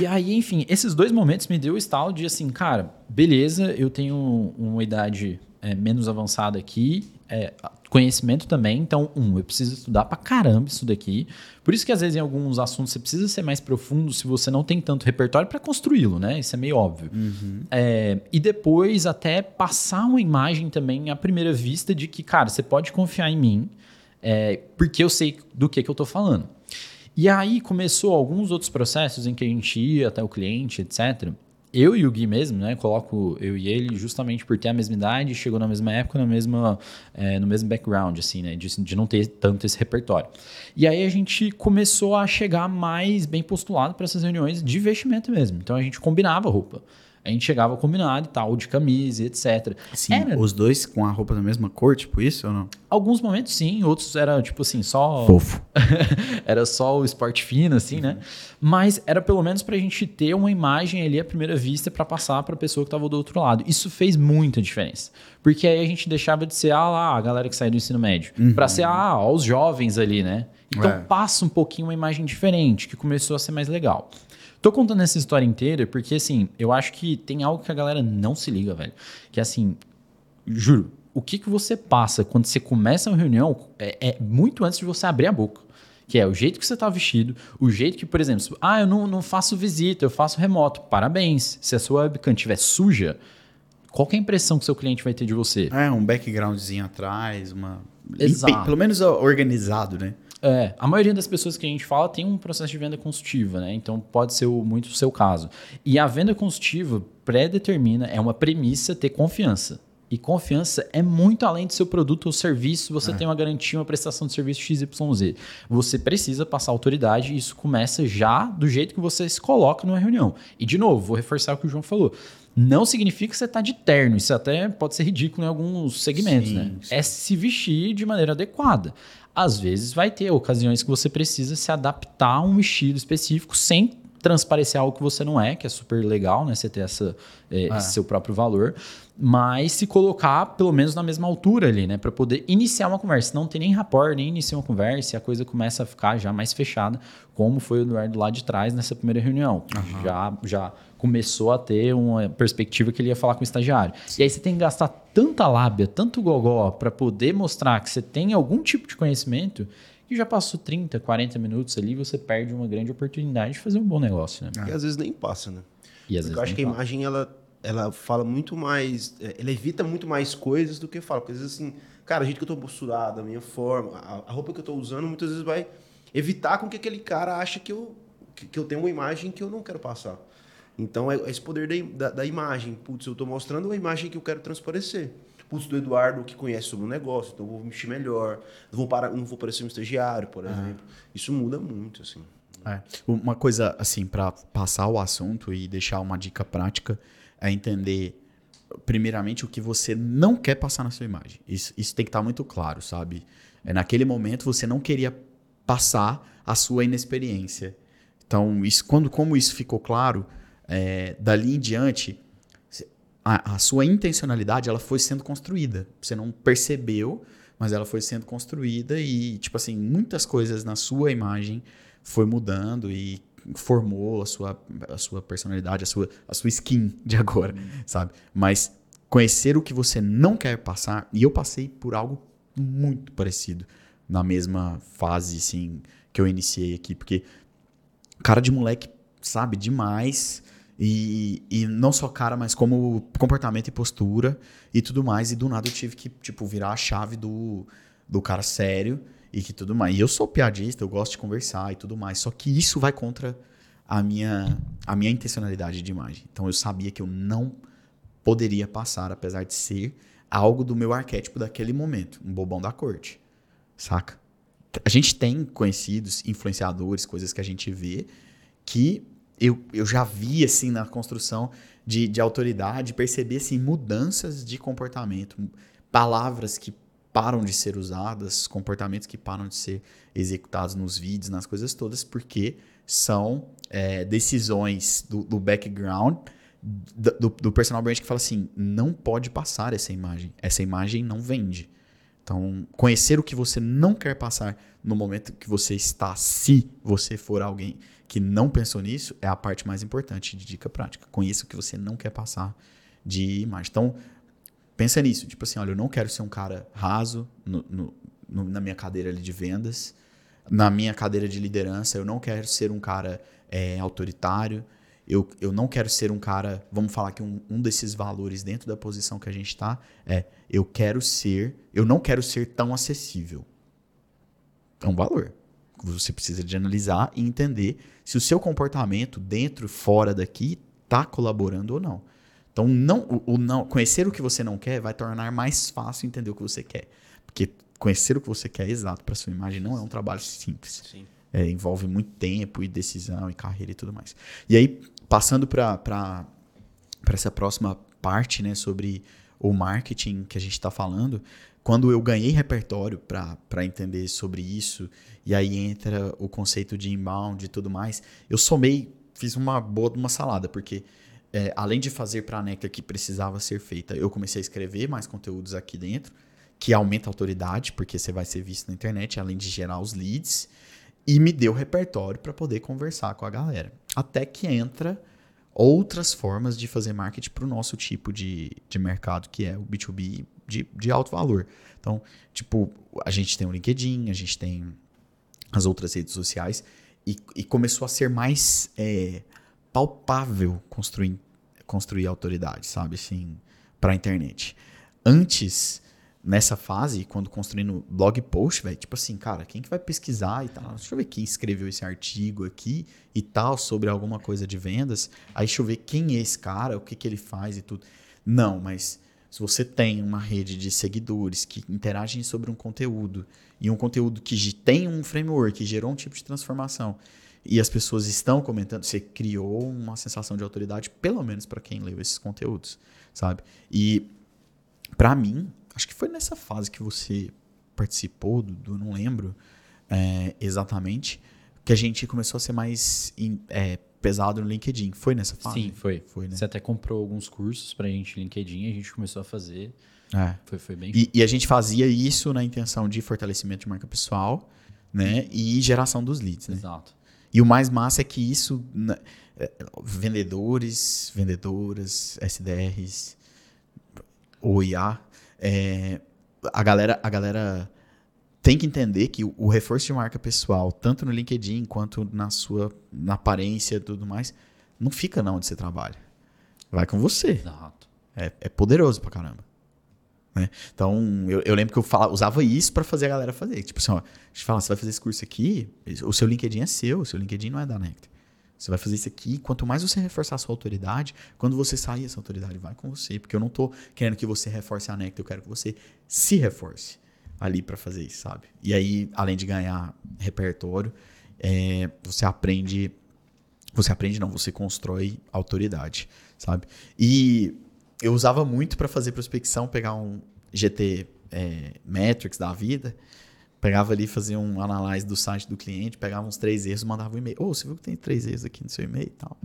e aí, enfim, esses dois momentos me deu o estalo de assim, cara, beleza, eu tenho uma idade é, menos avançada aqui, é, conhecimento também. Então, um, eu preciso estudar pra caramba isso daqui. Por isso que às vezes em alguns assuntos você precisa ser mais profundo se você não tem tanto repertório para construí-lo, né? Isso é meio óbvio. Uhum. É, e depois até passar uma imagem também à primeira vista de que, cara, você pode confiar em mim, é, porque eu sei do que, que eu tô falando. E aí começou alguns outros processos em que a gente ia até o cliente, etc eu e o Gui mesmo, né? Coloco eu e ele justamente por ter a mesma idade, chegou na mesma época, na mesma, é, no mesmo background, assim, né? De, de não ter tanto esse repertório. E aí a gente começou a chegar mais bem postulado para essas reuniões de investimento mesmo. Então a gente combinava roupa. A gente chegava combinado e tal, de camisa, etc. Sim, era... os dois com a roupa da mesma cor, tipo isso ou não? Alguns momentos sim, outros era tipo assim, só. Fofo. era só o esporte fino, assim, né? uhum. né? Mas era pelo menos pra gente ter uma imagem ali à primeira vista para passar pra pessoa que tava do outro lado. Isso fez muita diferença. Porque aí a gente deixava de ser, ah lá, a galera que sai do ensino médio, uhum. pra ser, ah, ó, os jovens ali, né? Então é. passa um pouquinho uma imagem diferente, que começou a ser mais legal. Tô contando essa história inteira porque, assim, eu acho que tem algo que a galera não se liga, velho. Que, assim, juro, o que, que você passa quando você começa uma reunião é, é muito antes de você abrir a boca que é o jeito que você está vestido, o jeito que, por exemplo, ah, eu não, não faço visita, eu faço remoto. Parabéns. Se a sua webcam estiver suja, qual é a impressão que seu cliente vai ter de você? É, um backgroundzinho atrás, uma. Exato. Pelo menos organizado, né? É, a maioria das pessoas que a gente fala tem um processo de venda consultiva, né? Então pode ser muito o seu caso. E a venda consultiva pré-determina, é uma premissa ter confiança. E confiança é muito além do seu produto ou serviço, você é. tem uma garantia, uma prestação de serviço XYZ. Você precisa passar autoridade e isso começa já do jeito que você se coloca numa reunião. E, de novo, vou reforçar o que o João falou. Não significa que você está de terno, isso até pode ser ridículo em alguns segmentos, sim, né? Sim. É se vestir de maneira adequada. Às vezes vai ter ocasiões que você precisa se adaptar a um estilo específico sem transparecer algo que você não é, que é super legal, né? Você ter essa, é, é. esse seu próprio valor, mas se colocar pelo menos na mesma altura ali, né? Para poder iniciar uma conversa. Não tem nem rapport, nem iniciar uma conversa e a coisa começa a ficar já mais fechada, como foi o Eduardo lá de trás nessa primeira reunião. Uhum. Já, já começou a ter uma perspectiva que ele ia falar com o estagiário. E aí você tem que gastar tanta lábia, tanto gogó para poder mostrar que você tem algum tipo de conhecimento que já passou 30, 40 minutos ali, você perde uma grande oportunidade de fazer um bom negócio, né? E às vezes nem passa, né? E às vezes eu acho que a imagem ela ela fala muito mais, é, ela evita muito mais coisas do que fala. Porque às vezes assim, cara, a jeito que eu tô posturado, a minha forma, a, a roupa que eu tô usando, muitas vezes vai evitar com que aquele cara ache que eu, que, que eu tenho uma imagem que eu não quero passar. Então é, é esse poder da, da, da imagem. Putz, eu tô mostrando a imagem que eu quero transparecer. Putz, do Eduardo que conhece sobre o negócio, então eu vou mexer melhor. Não vou, parar, não vou parecer um estagiário, por exemplo. Isso muda muito, assim. É. Uma coisa, assim, para passar o assunto e deixar uma dica prática é entender, primeiramente, o que você não quer passar na sua imagem. Isso, isso tem que estar muito claro, sabe? É, naquele momento você não queria passar a sua inexperiência. Então, isso, quando, como isso ficou claro, é, dali em diante, a, a, sua intencionalidade ela foi sendo construída. Você não percebeu, mas ela foi sendo construída e, tipo assim, muitas coisas na sua imagem foi mudando e formou a sua, a sua personalidade, a sua, a sua skin de agora, sabe? Mas conhecer o que você não quer passar, e eu passei por algo muito parecido na mesma fase, assim, que eu iniciei aqui, porque cara de moleque sabe demais, e, e não só cara, mas como comportamento e postura e tudo mais, e do nada eu tive que, tipo, virar a chave do, do cara sério, e que tudo mais. E eu sou piadista, eu gosto de conversar e tudo mais. Só que isso vai contra a minha, a minha intencionalidade de imagem. Então eu sabia que eu não poderia passar, apesar de ser algo do meu arquétipo daquele momento, um bobão da corte. Saca? A gente tem conhecidos, influenciadores, coisas que a gente vê que eu, eu já vi assim na construção de, de autoridade, perceber assim, mudanças de comportamento, palavras que param de ser usadas, comportamentos que param de ser executados nos vídeos, nas coisas todas, porque são é, decisões do, do background do, do, personal brand que fala assim: não pode passar essa imagem, essa imagem não vende. Então, conhecer o que você não quer passar no momento que você está, se você for alguém que não pensou nisso, é a parte mais importante de dica prática. Conheça o que você não quer passar de imagem. Então, pensa nisso, tipo assim, olha, eu não quero ser um cara raso no, no, no, na minha cadeira de vendas, na minha cadeira de liderança, eu não quero ser um cara é, autoritário, eu, eu não quero ser um cara, vamos falar que um, um desses valores dentro da posição que a gente está é, eu quero ser, eu não quero ser tão acessível. É um valor. Você precisa de analisar e entender se o seu comportamento dentro, fora daqui, está colaborando ou não. Então, não, o, o, não, conhecer o que você não quer vai tornar mais fácil entender o que você quer. Porque conhecer o que você quer exato para sua imagem não é um trabalho simples. É, envolve muito tempo e decisão e carreira e tudo mais. E aí, passando para essa próxima parte, né, sobre o marketing que a gente está falando, quando eu ganhei repertório para entender sobre isso, e aí entra o conceito de inbound e tudo mais, eu somei, fiz uma boa uma salada, porque é, além de fazer para a Nectar que precisava ser feita, eu comecei a escrever mais conteúdos aqui dentro, que aumenta a autoridade, porque você vai ser visto na internet, além de gerar os leads, e me deu repertório para poder conversar com a galera. Até que entra outras formas de fazer marketing para o nosso tipo de, de mercado, que é o B2B de, de alto valor. Então, tipo, a gente tem o LinkedIn, a gente tem as outras redes sociais, e, e começou a ser mais é, palpável construir, construir autoridade, sabe? Assim, para a internet. Antes, nessa fase, quando construindo blog post, velho, tipo assim, cara, quem que vai pesquisar e tal? Deixa eu ver quem escreveu esse artigo aqui e tal, sobre alguma coisa de vendas. Aí deixa eu ver quem é esse cara, o que, que ele faz e tudo. Não, mas se você tem uma rede de seguidores que interagem sobre um conteúdo e um conteúdo que tem um framework, que gerou um tipo de transformação, e as pessoas estão comentando, você criou uma sensação de autoridade, pelo menos para quem leu esses conteúdos, sabe? E para mim, acho que foi nessa fase que você participou, do, não lembro é, exatamente, que a gente começou a ser mais in, é, pesado no LinkedIn. Foi nessa fase? Sim, foi. foi né? Você até comprou alguns cursos pra gente LinkedIn e a gente começou a fazer. É. Foi, foi bem. E, e, a gente fazia isso na intenção de fortalecimento de marca pessoal, né? E geração dos leads, né? Exato. E o mais massa é que isso, né, é, vendedores, vendedoras, SDRs, OIA, é, a galera, a galera tem que entender que o, reforço de marca pessoal, tanto no LinkedIn quanto na sua na aparência e tudo mais, não fica na onde você trabalha. vai com você. Exato. É, é poderoso pra caramba. Né? Então, eu, eu lembro que eu falava, usava isso pra fazer a galera fazer. Tipo assim, ó, a gente fala, você vai fazer esse curso aqui, o seu LinkedIn é seu, o seu LinkedIn não é da Nectar. Você vai fazer isso aqui, quanto mais você reforçar a sua autoridade, quando você sair, essa autoridade vai com você. Porque eu não tô querendo que você reforce a Nectar, eu quero que você se reforce ali pra fazer isso, sabe? E aí, além de ganhar repertório, é, você aprende. Você aprende, não, você constrói autoridade, sabe? E eu usava muito pra fazer prospecção, pegar um GT é, Metrics da vida, pegava ali, fazia um analyse do site do cliente, pegava uns três erros, mandava um e-mail. Ô, você viu que tem três erros aqui no seu e-mail e tal?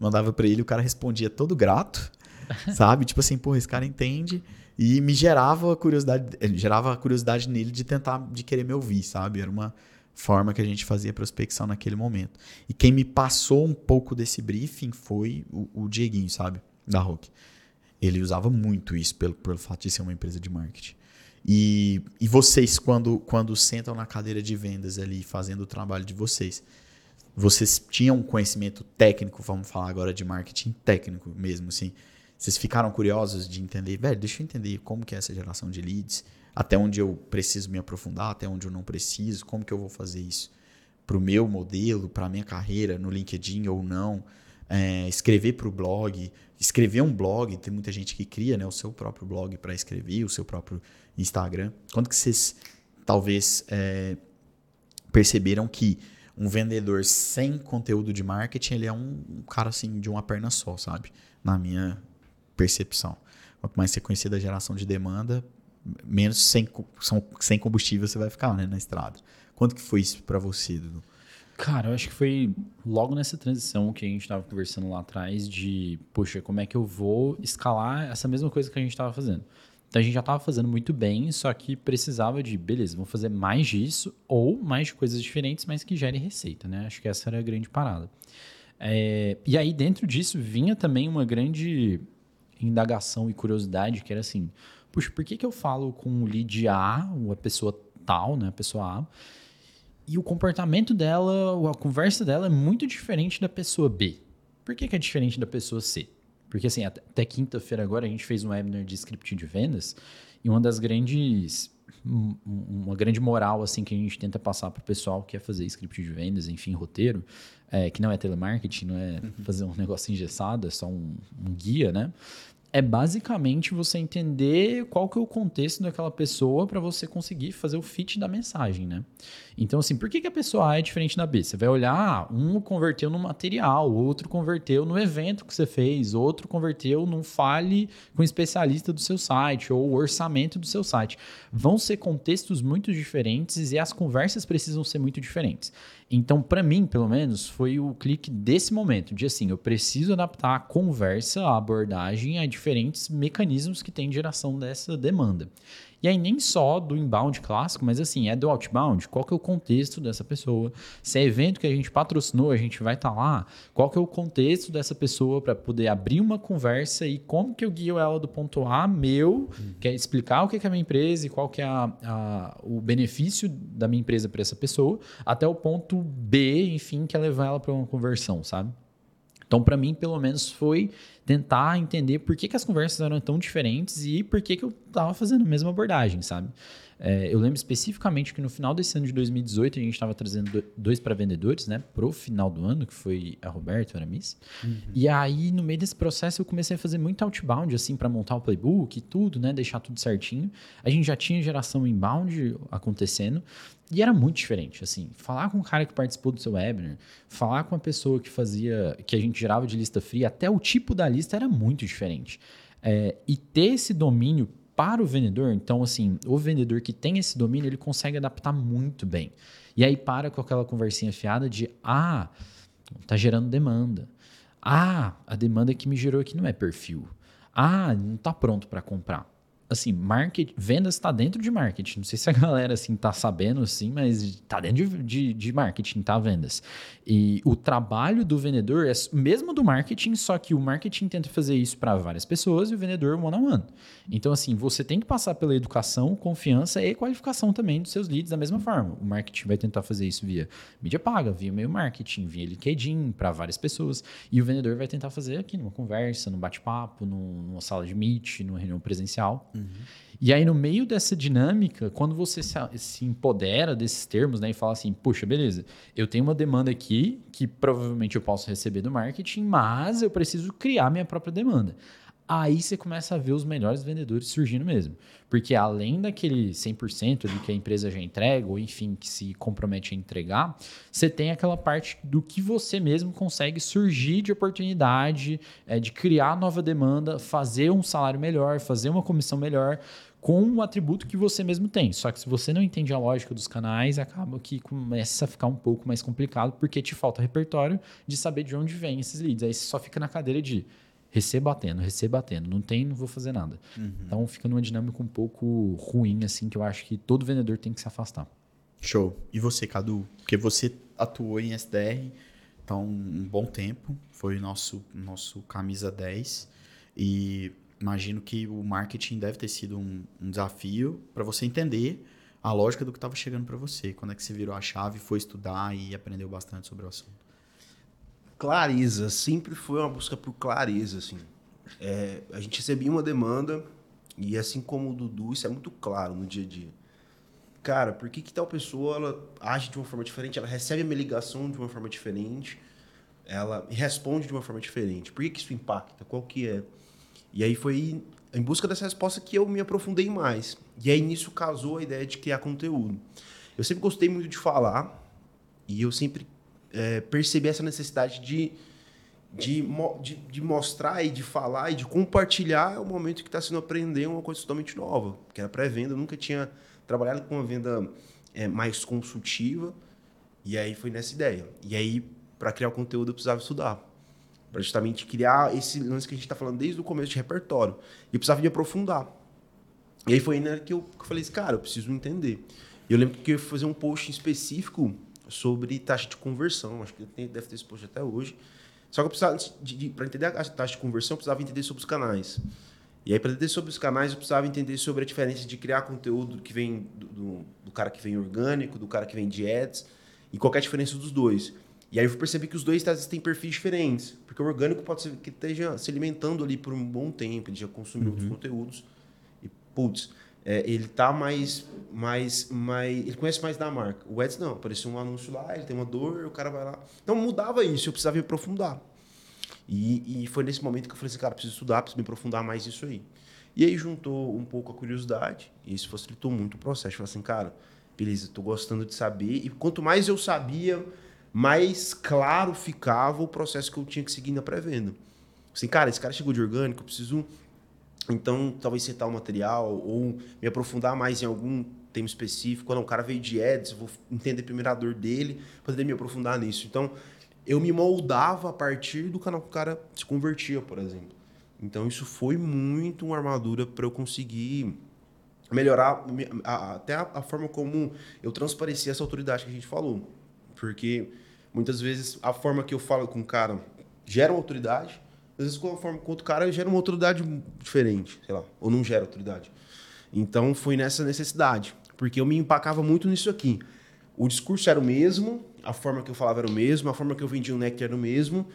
Mandava pra ele, o cara respondia todo grato, sabe? Tipo assim, pô, esse cara entende. E me gerava curiosidade, eh, gerava curiosidade nele de tentar, de querer me ouvir, sabe? Era uma forma que a gente fazia prospecção naquele momento. E quem me passou um pouco desse briefing foi o, o Dieguinho, sabe? Da Rock. Ele usava muito isso pelo, pelo fato de ser uma empresa de marketing. E, e vocês, quando, quando sentam na cadeira de vendas ali, fazendo o trabalho de vocês, vocês tinham um conhecimento técnico, vamos falar agora de marketing técnico mesmo, assim. Vocês ficaram curiosos de entender, velho, deixa eu entender como que é essa geração de leads, até onde eu preciso me aprofundar, até onde eu não preciso, como que eu vou fazer isso para o meu modelo, para a minha carreira no LinkedIn ou não, é, escrever para o blog, escrever um blog, tem muita gente que cria né, o seu próprio blog para escrever, o seu próprio Instagram. Quando que vocês talvez é, perceberam que um vendedor sem conteúdo de marketing ele é um, um cara assim de uma perna só, sabe? Na minha percepção. Quanto mais você conhecer da geração de demanda, menos sem, sem combustível você vai ficar né, na estrada. Quanto que foi isso para você, Dudu? Cara, eu acho que foi logo nessa transição que a gente estava conversando lá atrás de, poxa, como é que eu vou escalar essa mesma coisa que a gente estava fazendo. Então a gente já estava fazendo muito bem, só que precisava de, beleza, vamos fazer mais disso ou mais coisas diferentes, mas que gerem receita, né? Acho que essa era a grande parada. É, e aí dentro disso vinha também uma grande indagação e curiosidade que era assim, puxa, por que, que eu falo com o lead A, a pessoa tal, né, a pessoa A, e o comportamento dela, a conversa dela é muito diferente da pessoa B. Por que, que é diferente da pessoa C? Porque assim, até, quinta-feira agora a gente fez um webinar de script de vendas e uma das grandes uma grande moral assim que a gente tenta passar para o pessoal que quer fazer script de vendas, enfim, roteiro, é, que não é telemarketing, não é uhum. fazer um negócio engessado, é só um, um guia, né? É basicamente você entender qual que é o contexto daquela pessoa para você conseguir fazer o fit da mensagem, né? Então, assim, por que, que a pessoa A é diferente da B? Você vai olhar, ah, um converteu no material, outro converteu no evento que você fez, outro converteu num fale com um especialista do seu site ou o orçamento do seu site. Vão ser contextos muito diferentes e as conversas precisam ser muito diferentes. Então, para mim, pelo menos, foi o clique desse momento, de assim, eu preciso adaptar a conversa, a abordagem a diferentes mecanismos que tem geração dessa demanda. E aí nem só do inbound clássico, mas assim, é do outbound. Qual que é o contexto dessa pessoa? Se é evento que a gente patrocinou, a gente vai estar tá lá. Qual que é o contexto dessa pessoa para poder abrir uma conversa e como que eu guio ela do ponto A meu, hum. que é explicar o que é a minha empresa e qual que é a, a, o benefício da minha empresa para essa pessoa, até o ponto B, enfim, que é levar ela para uma conversão, sabe? Então, para mim, pelo menos, foi tentar entender por que, que as conversas eram tão diferentes e por que, que eu estava fazendo a mesma abordagem, sabe? É, eu lembro especificamente que no final desse ano de 2018 a gente estava trazendo dois para vendedores, né, pro final do ano, que foi a Roberto e a Aramis. Uhum. E aí, no meio desse processo, eu comecei a fazer muito outbound, assim, para montar o playbook e tudo, né, deixar tudo certinho. A gente já tinha geração inbound acontecendo, e era muito diferente, assim, falar com o cara que participou do seu webinar, falar com a pessoa que fazia, que a gente gerava de lista fria, até o tipo da lista era muito diferente. É, e ter esse domínio para o vendedor, então, assim, o vendedor que tem esse domínio, ele consegue adaptar muito bem. E aí para com aquela conversinha fiada de, ah, tá gerando demanda. Ah, a demanda que me gerou aqui não é perfil. Ah, não tá pronto para comprar. Assim, market, vendas está dentro de marketing. Não sei se a galera assim tá sabendo assim, mas está dentro de, de, de, marketing, tá? Vendas. E o trabalho do vendedor é mesmo do marketing, só que o marketing tenta fazer isso para várias pessoas e o vendedor one on one. Então, assim, você tem que passar pela educação, confiança e qualificação também dos seus leads da mesma forma. O marketing vai tentar fazer isso via mídia paga, via e-mail marketing, via LinkedIn para várias pessoas. E o vendedor vai tentar fazer aqui numa conversa, num bate-papo, numa sala de meet, numa reunião presencial. Uhum. E aí, no meio dessa dinâmica, quando você se, se, empodera desses termos né, e fala assim: puxa, beleza, eu tenho uma demanda aqui que provavelmente eu posso receber do marketing, mas eu preciso criar minha própria demanda aí você começa a ver os melhores vendedores surgindo mesmo. Porque além daquele 100% ali que a empresa já entrega, ou enfim, que se compromete a entregar, você tem aquela parte do que você mesmo consegue surgir de oportunidade, é, de criar nova demanda, fazer um salário melhor, fazer uma comissão melhor com um atributo que você mesmo tem. Só que se você não entende a lógica dos canais, acaba que começa a ficar um pouco mais complicado, porque te falta repertório de saber de onde vem esses leads. Aí você só fica na cadeira de receba batendo, receba batendo. Não tem, não vou fazer nada. Uhum. Então fica numa dinâmica um pouco ruim, assim, que eu acho que todo vendedor tem que se afastar. Show. E você, Cadu? Porque você atuou em SDR então um bom tempo, foi nosso nosso camisa 10 e imagino que o marketing deve ter sido um, um desafio para você entender a lógica do que estava chegando para você. Quando é que você virou a chave, foi estudar e aprendeu bastante sobre o assunto? Clareza, sempre foi uma busca por clareza, assim. É, a gente recebia uma demanda e assim como o Dudu, isso é muito claro no dia a dia. Cara, por que, que tal pessoa ela age de uma forma diferente, ela recebe a minha ligação de uma forma diferente, ela responde de uma forma diferente? Por que, que isso impacta? Qual que é? E aí foi em busca dessa resposta que eu me aprofundei mais. E aí nisso casou a ideia de criar conteúdo. Eu sempre gostei muito de falar e eu sempre é, perceber essa necessidade de, de, de, de, mostrar e de falar e de compartilhar o momento que está sendo aprender uma coisa totalmente nova. Que era pré-venda, nunca tinha trabalhado com uma venda é, mais consultiva. E aí foi nessa ideia. E aí, para criar o conteúdo, eu precisava estudar. Para justamente criar esse lance que a gente está falando desde o começo de repertório. E precisava me aprofundar. E aí foi aí que eu, que eu falei assim, cara, eu preciso entender. E eu lembro que eu ia fazer um post específico sobre taxa de conversão. Acho que deve ter exposto até hoje. Só que eu precisava, para entender a taxa de conversão, eu precisava entender sobre os canais. E aí, para entender sobre os canais, eu precisava entender sobre a diferença de criar conteúdo que vem do, do, do, cara que vem orgânico, do cara que vem de ads, e qual é a diferença dos dois. E aí eu percebi que os dois vezes têm perfis diferentes. Porque o orgânico pode ser que esteja se alimentando ali por um bom tempo, ele já consumiu uhum. outros conteúdos. E, putz, é, ele tá mais, mais, mais. Ele conhece mais da marca. O Eds não, apareceu um anúncio lá, ele tem uma dor, o cara vai lá. Então mudava isso, eu precisava me aprofundar. E, e foi nesse momento que eu falei assim, cara, preciso estudar, preciso me aprofundar mais nisso aí. E aí juntou um pouco a curiosidade, e isso facilitou muito o processo. Eu falei assim, cara, beleza, estou gostando de saber. E quanto mais eu sabia, mais claro ficava o processo que eu tinha que seguir na pré-venda. Assim, cara, esse cara chegou de orgânico, eu preciso então, talvez citar o material ou me aprofundar mais em algum tema específico. Quando o cara veio de ads, vou entender primeiro a dor dele, poder me aprofundar nisso. Então, eu me moldava a partir do canal que o cara se convertia, por exemplo. Então, isso foi muito uma armadura para eu conseguir melhorar até a forma como eu transparecia essa autoridade que a gente falou. Porque muitas vezes a forma que eu falo com o cara gera uma autoridade, às vezes, conforme com outro cara, gera uma autoridade diferente, sei lá, ou não gera autoridade. Então, foi nessa necessidade, porque eu me empacava muito nisso aqui. O discurso era o mesmo, a forma que eu falava era o mesmo, a forma que eu vendia o néctar era o mesmo,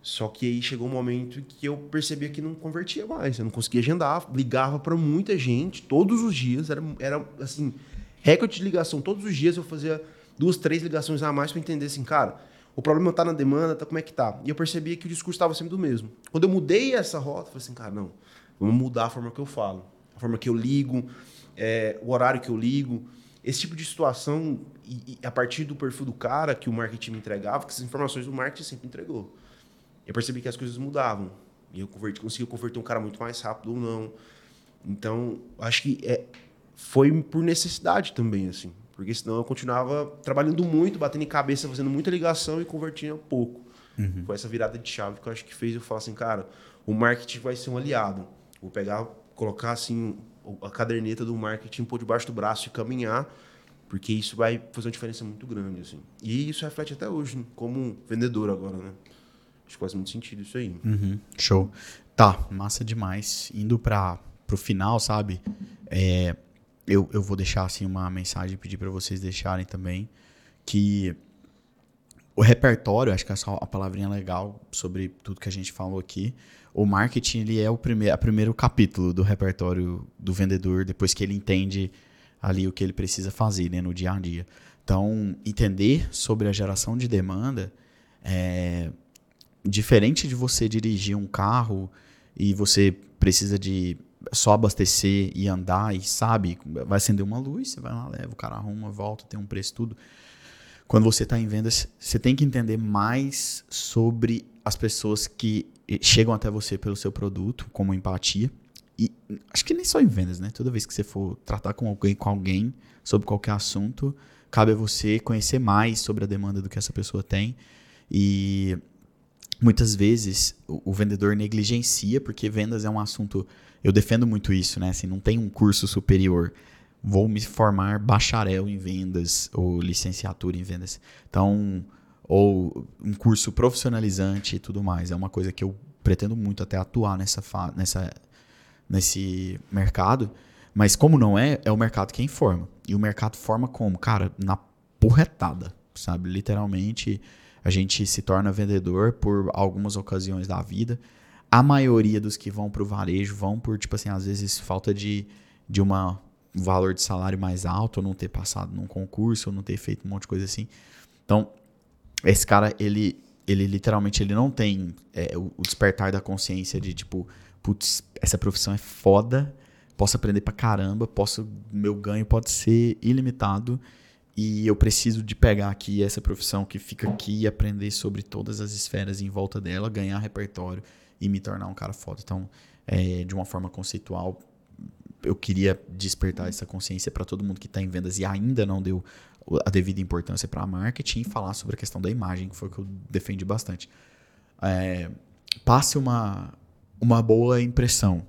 só que aí chegou um momento que eu percebia que não convertia mais, eu não conseguia agendar, ligava para muita gente todos os dias, era, era assim, recorde de ligação, todos os dias eu fazia duas, três ligações a mais para entender assim, cara, o problema está na demanda, tá como é que tá. E eu percebia que o discurso estava sempre do mesmo. Quando eu mudei essa rota, eu falei assim, cara, não, vamos mudar a forma que eu falo, a forma que eu ligo, é, o horário que eu ligo. Esse tipo de situação, e, e, a partir do perfil do cara que o marketing me entregava, que essas informações o marketing sempre entregou. Eu percebi que as coisas mudavam. E eu converti, consegui converter um cara muito mais rápido ou não. Então, acho que é, foi por necessidade também, assim. Porque senão eu continuava trabalhando muito, batendo em cabeça, fazendo muita ligação e convertia pouco. Uhum. essa virada de chave que eu acho que fez eu falar assim, cara, o marketing vai ser um aliado. Vou pegar colocar assim a caderneta do marketing por debaixo do braço e caminhar, porque isso vai fazer uma diferença muito grande, assim. E isso reflete até hoje, como vendedor agora, né? Acho que faz muito sentido isso aí. Uhum, show. Tá, massa demais. Indo para pro final, sabe? É, eu, eu vou deixar assim uma mensagem pedir para vocês deixarem também que o repertório, acho que essa a palavrinha legal sobre tudo que a gente falou aqui. O marketing ele é o primeiro, a primeiro capítulo do repertório do vendedor depois que ele entende ali o que ele precisa fazer né, no dia a dia. Então, entender sobre a geração de demanda é diferente de você dirigir um carro e você precisa de só abastecer e andar e sabe, vai acender uma luz, você vai lá, leva, o cara arruma, volta, tem um preço, tudo. Quando você está em vendas, você tem que entender mais sobre as pessoas que chegam até você pelo seu produto, como empatia. E acho que nem só em vendas, né? Toda vez que você for tratar com alguém, com alguém sobre qualquer assunto, cabe a você conhecer mais sobre a demanda do que essa pessoa tem. E muitas vezes o, o vendedor negligencia, porque vendas é um assunto eu defendo muito isso, né? Assim, não tem um curso superior. Vou me formar bacharel em vendas ou licenciatura em vendas. Então, ou um curso profissionalizante e tudo mais. É uma coisa que eu pretendo muito até atuar nessa, nessa nesse mercado. Mas como não é, é o mercado quem forma. E o mercado forma como? Cara, na porretada, sabe? Literalmente, a gente se torna vendedor por algumas ocasiões da vida a maioria dos que vão para o varejo vão por, tipo assim, às vezes falta de, de uma, um valor de salário mais alto, ou não ter passado num concurso, ou não ter feito um monte de coisa assim. Então, esse cara, ele, ele literalmente ele não tem é, o, o, despertar da consciência de, tipo, putz, essa profissão é foda, posso aprender pra caramba, posso, meu ganho pode ser ilimitado, e eu preciso de pegar aqui essa profissão que fica aqui e aprender sobre todas as esferas em volta dela, ganhar repertório e me tornar um cara foda. Então, é, de uma forma conceitual, eu queria despertar essa consciência para todo mundo que está em vendas e ainda não deu a devida importância para marketing e falar sobre a questão da imagem, que foi o que eu defendi bastante. É, passe uma, uma boa impressão.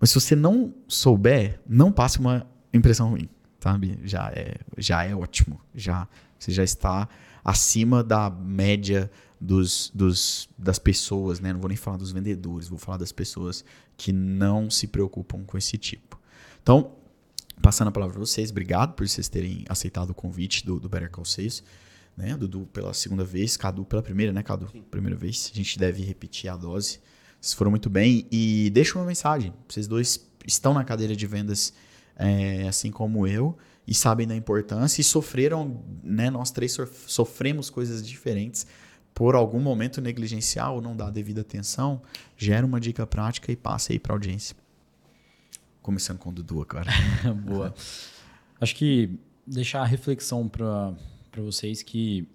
Mas se você não souber, não passe uma impressão ruim, sabe? Já é, já é ótimo. Já, você já está acima da média dos, dos, das pessoas, né? Não vou nem falar dos vendedores, vou falar das pessoas que não se preocupam com esse tipo. Então, passando a palavra para vocês, obrigado por vocês terem aceitado o convite do, do Better Call 6. Né? Dudu pela segunda vez, Cadu pela primeira, né, Cadu? Sim. Primeira vez. A gente deve repetir a dose. Vocês foram muito bem. E deixa uma mensagem. Vocês dois estão na cadeira de vendas, é, assim como eu, e sabem da importância e sofreram, né? Nós três sofremos coisas diferentes por algum momento negligenciar ou não dar devida atenção, gera uma dica prática e passa aí para audiência. Começando com o Dudu agora. Boa. Acho que deixar a reflexão para vocês que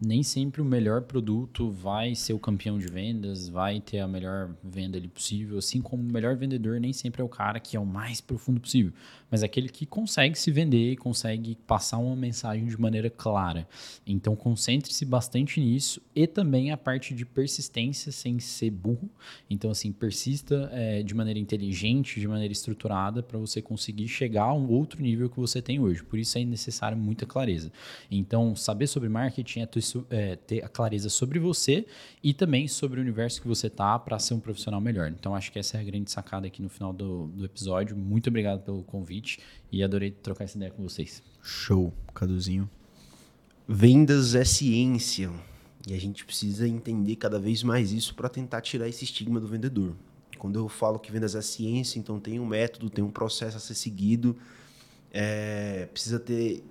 nem sempre o melhor produto vai ser o campeão de vendas, vai ter a melhor venda ali possível, assim como o melhor vendedor nem sempre é o cara que é o mais profundo possível mas aquele que consegue se vender e consegue passar uma mensagem de maneira clara. Então concentre-se bastante nisso e também a parte de persistência sem ser burro. Então assim persista é, de maneira inteligente, de maneira estruturada para você conseguir chegar a um outro nível que você tem hoje. Por isso é necessário muita clareza. Então saber sobre marketing é ter, é, ter a clareza sobre você e também sobre o universo que você está para ser um profissional melhor. Então acho que essa é a grande sacada aqui no final do, do episódio. Muito obrigado pelo convite convite e adorei trocar essa ideia com vocês. Show, Caduzinho. Vendas é ciência e a gente precisa entender cada vez mais isso para tentar tirar esse estigma do vendedor. Quando eu falo que vendas é ciência, então tem um método, tem um processo a ser seguido, é, precisa ter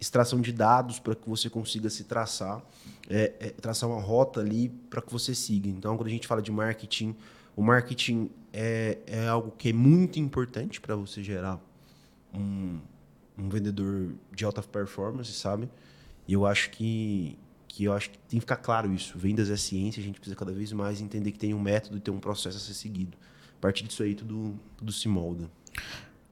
extração de dados para que você consiga se traçar, é, é, traçar uma rota ali para que você siga. Então, quando a gente fala de marketing, o marketing é, é algo que é muito importante para você gerar um, um vendedor de alta performance, sabe? E eu acho que que eu acho que tem que ficar claro isso. Vendas é ciência, a gente precisa cada vez mais entender que tem um método e tem um processo a ser seguido. A partir disso aí, tudo, tudo se molda.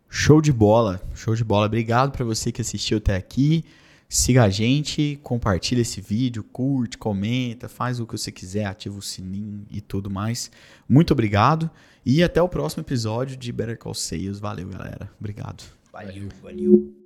Show de bola, show de bola. Obrigado para você que assistiu até aqui. Siga a gente, compartilha esse vídeo, curte, comenta, faz o que você quiser, ativa o sininho e tudo mais. Muito obrigado e até o próximo episódio de Better Call Sales. Valeu, galera. Obrigado. Valeu, valeu.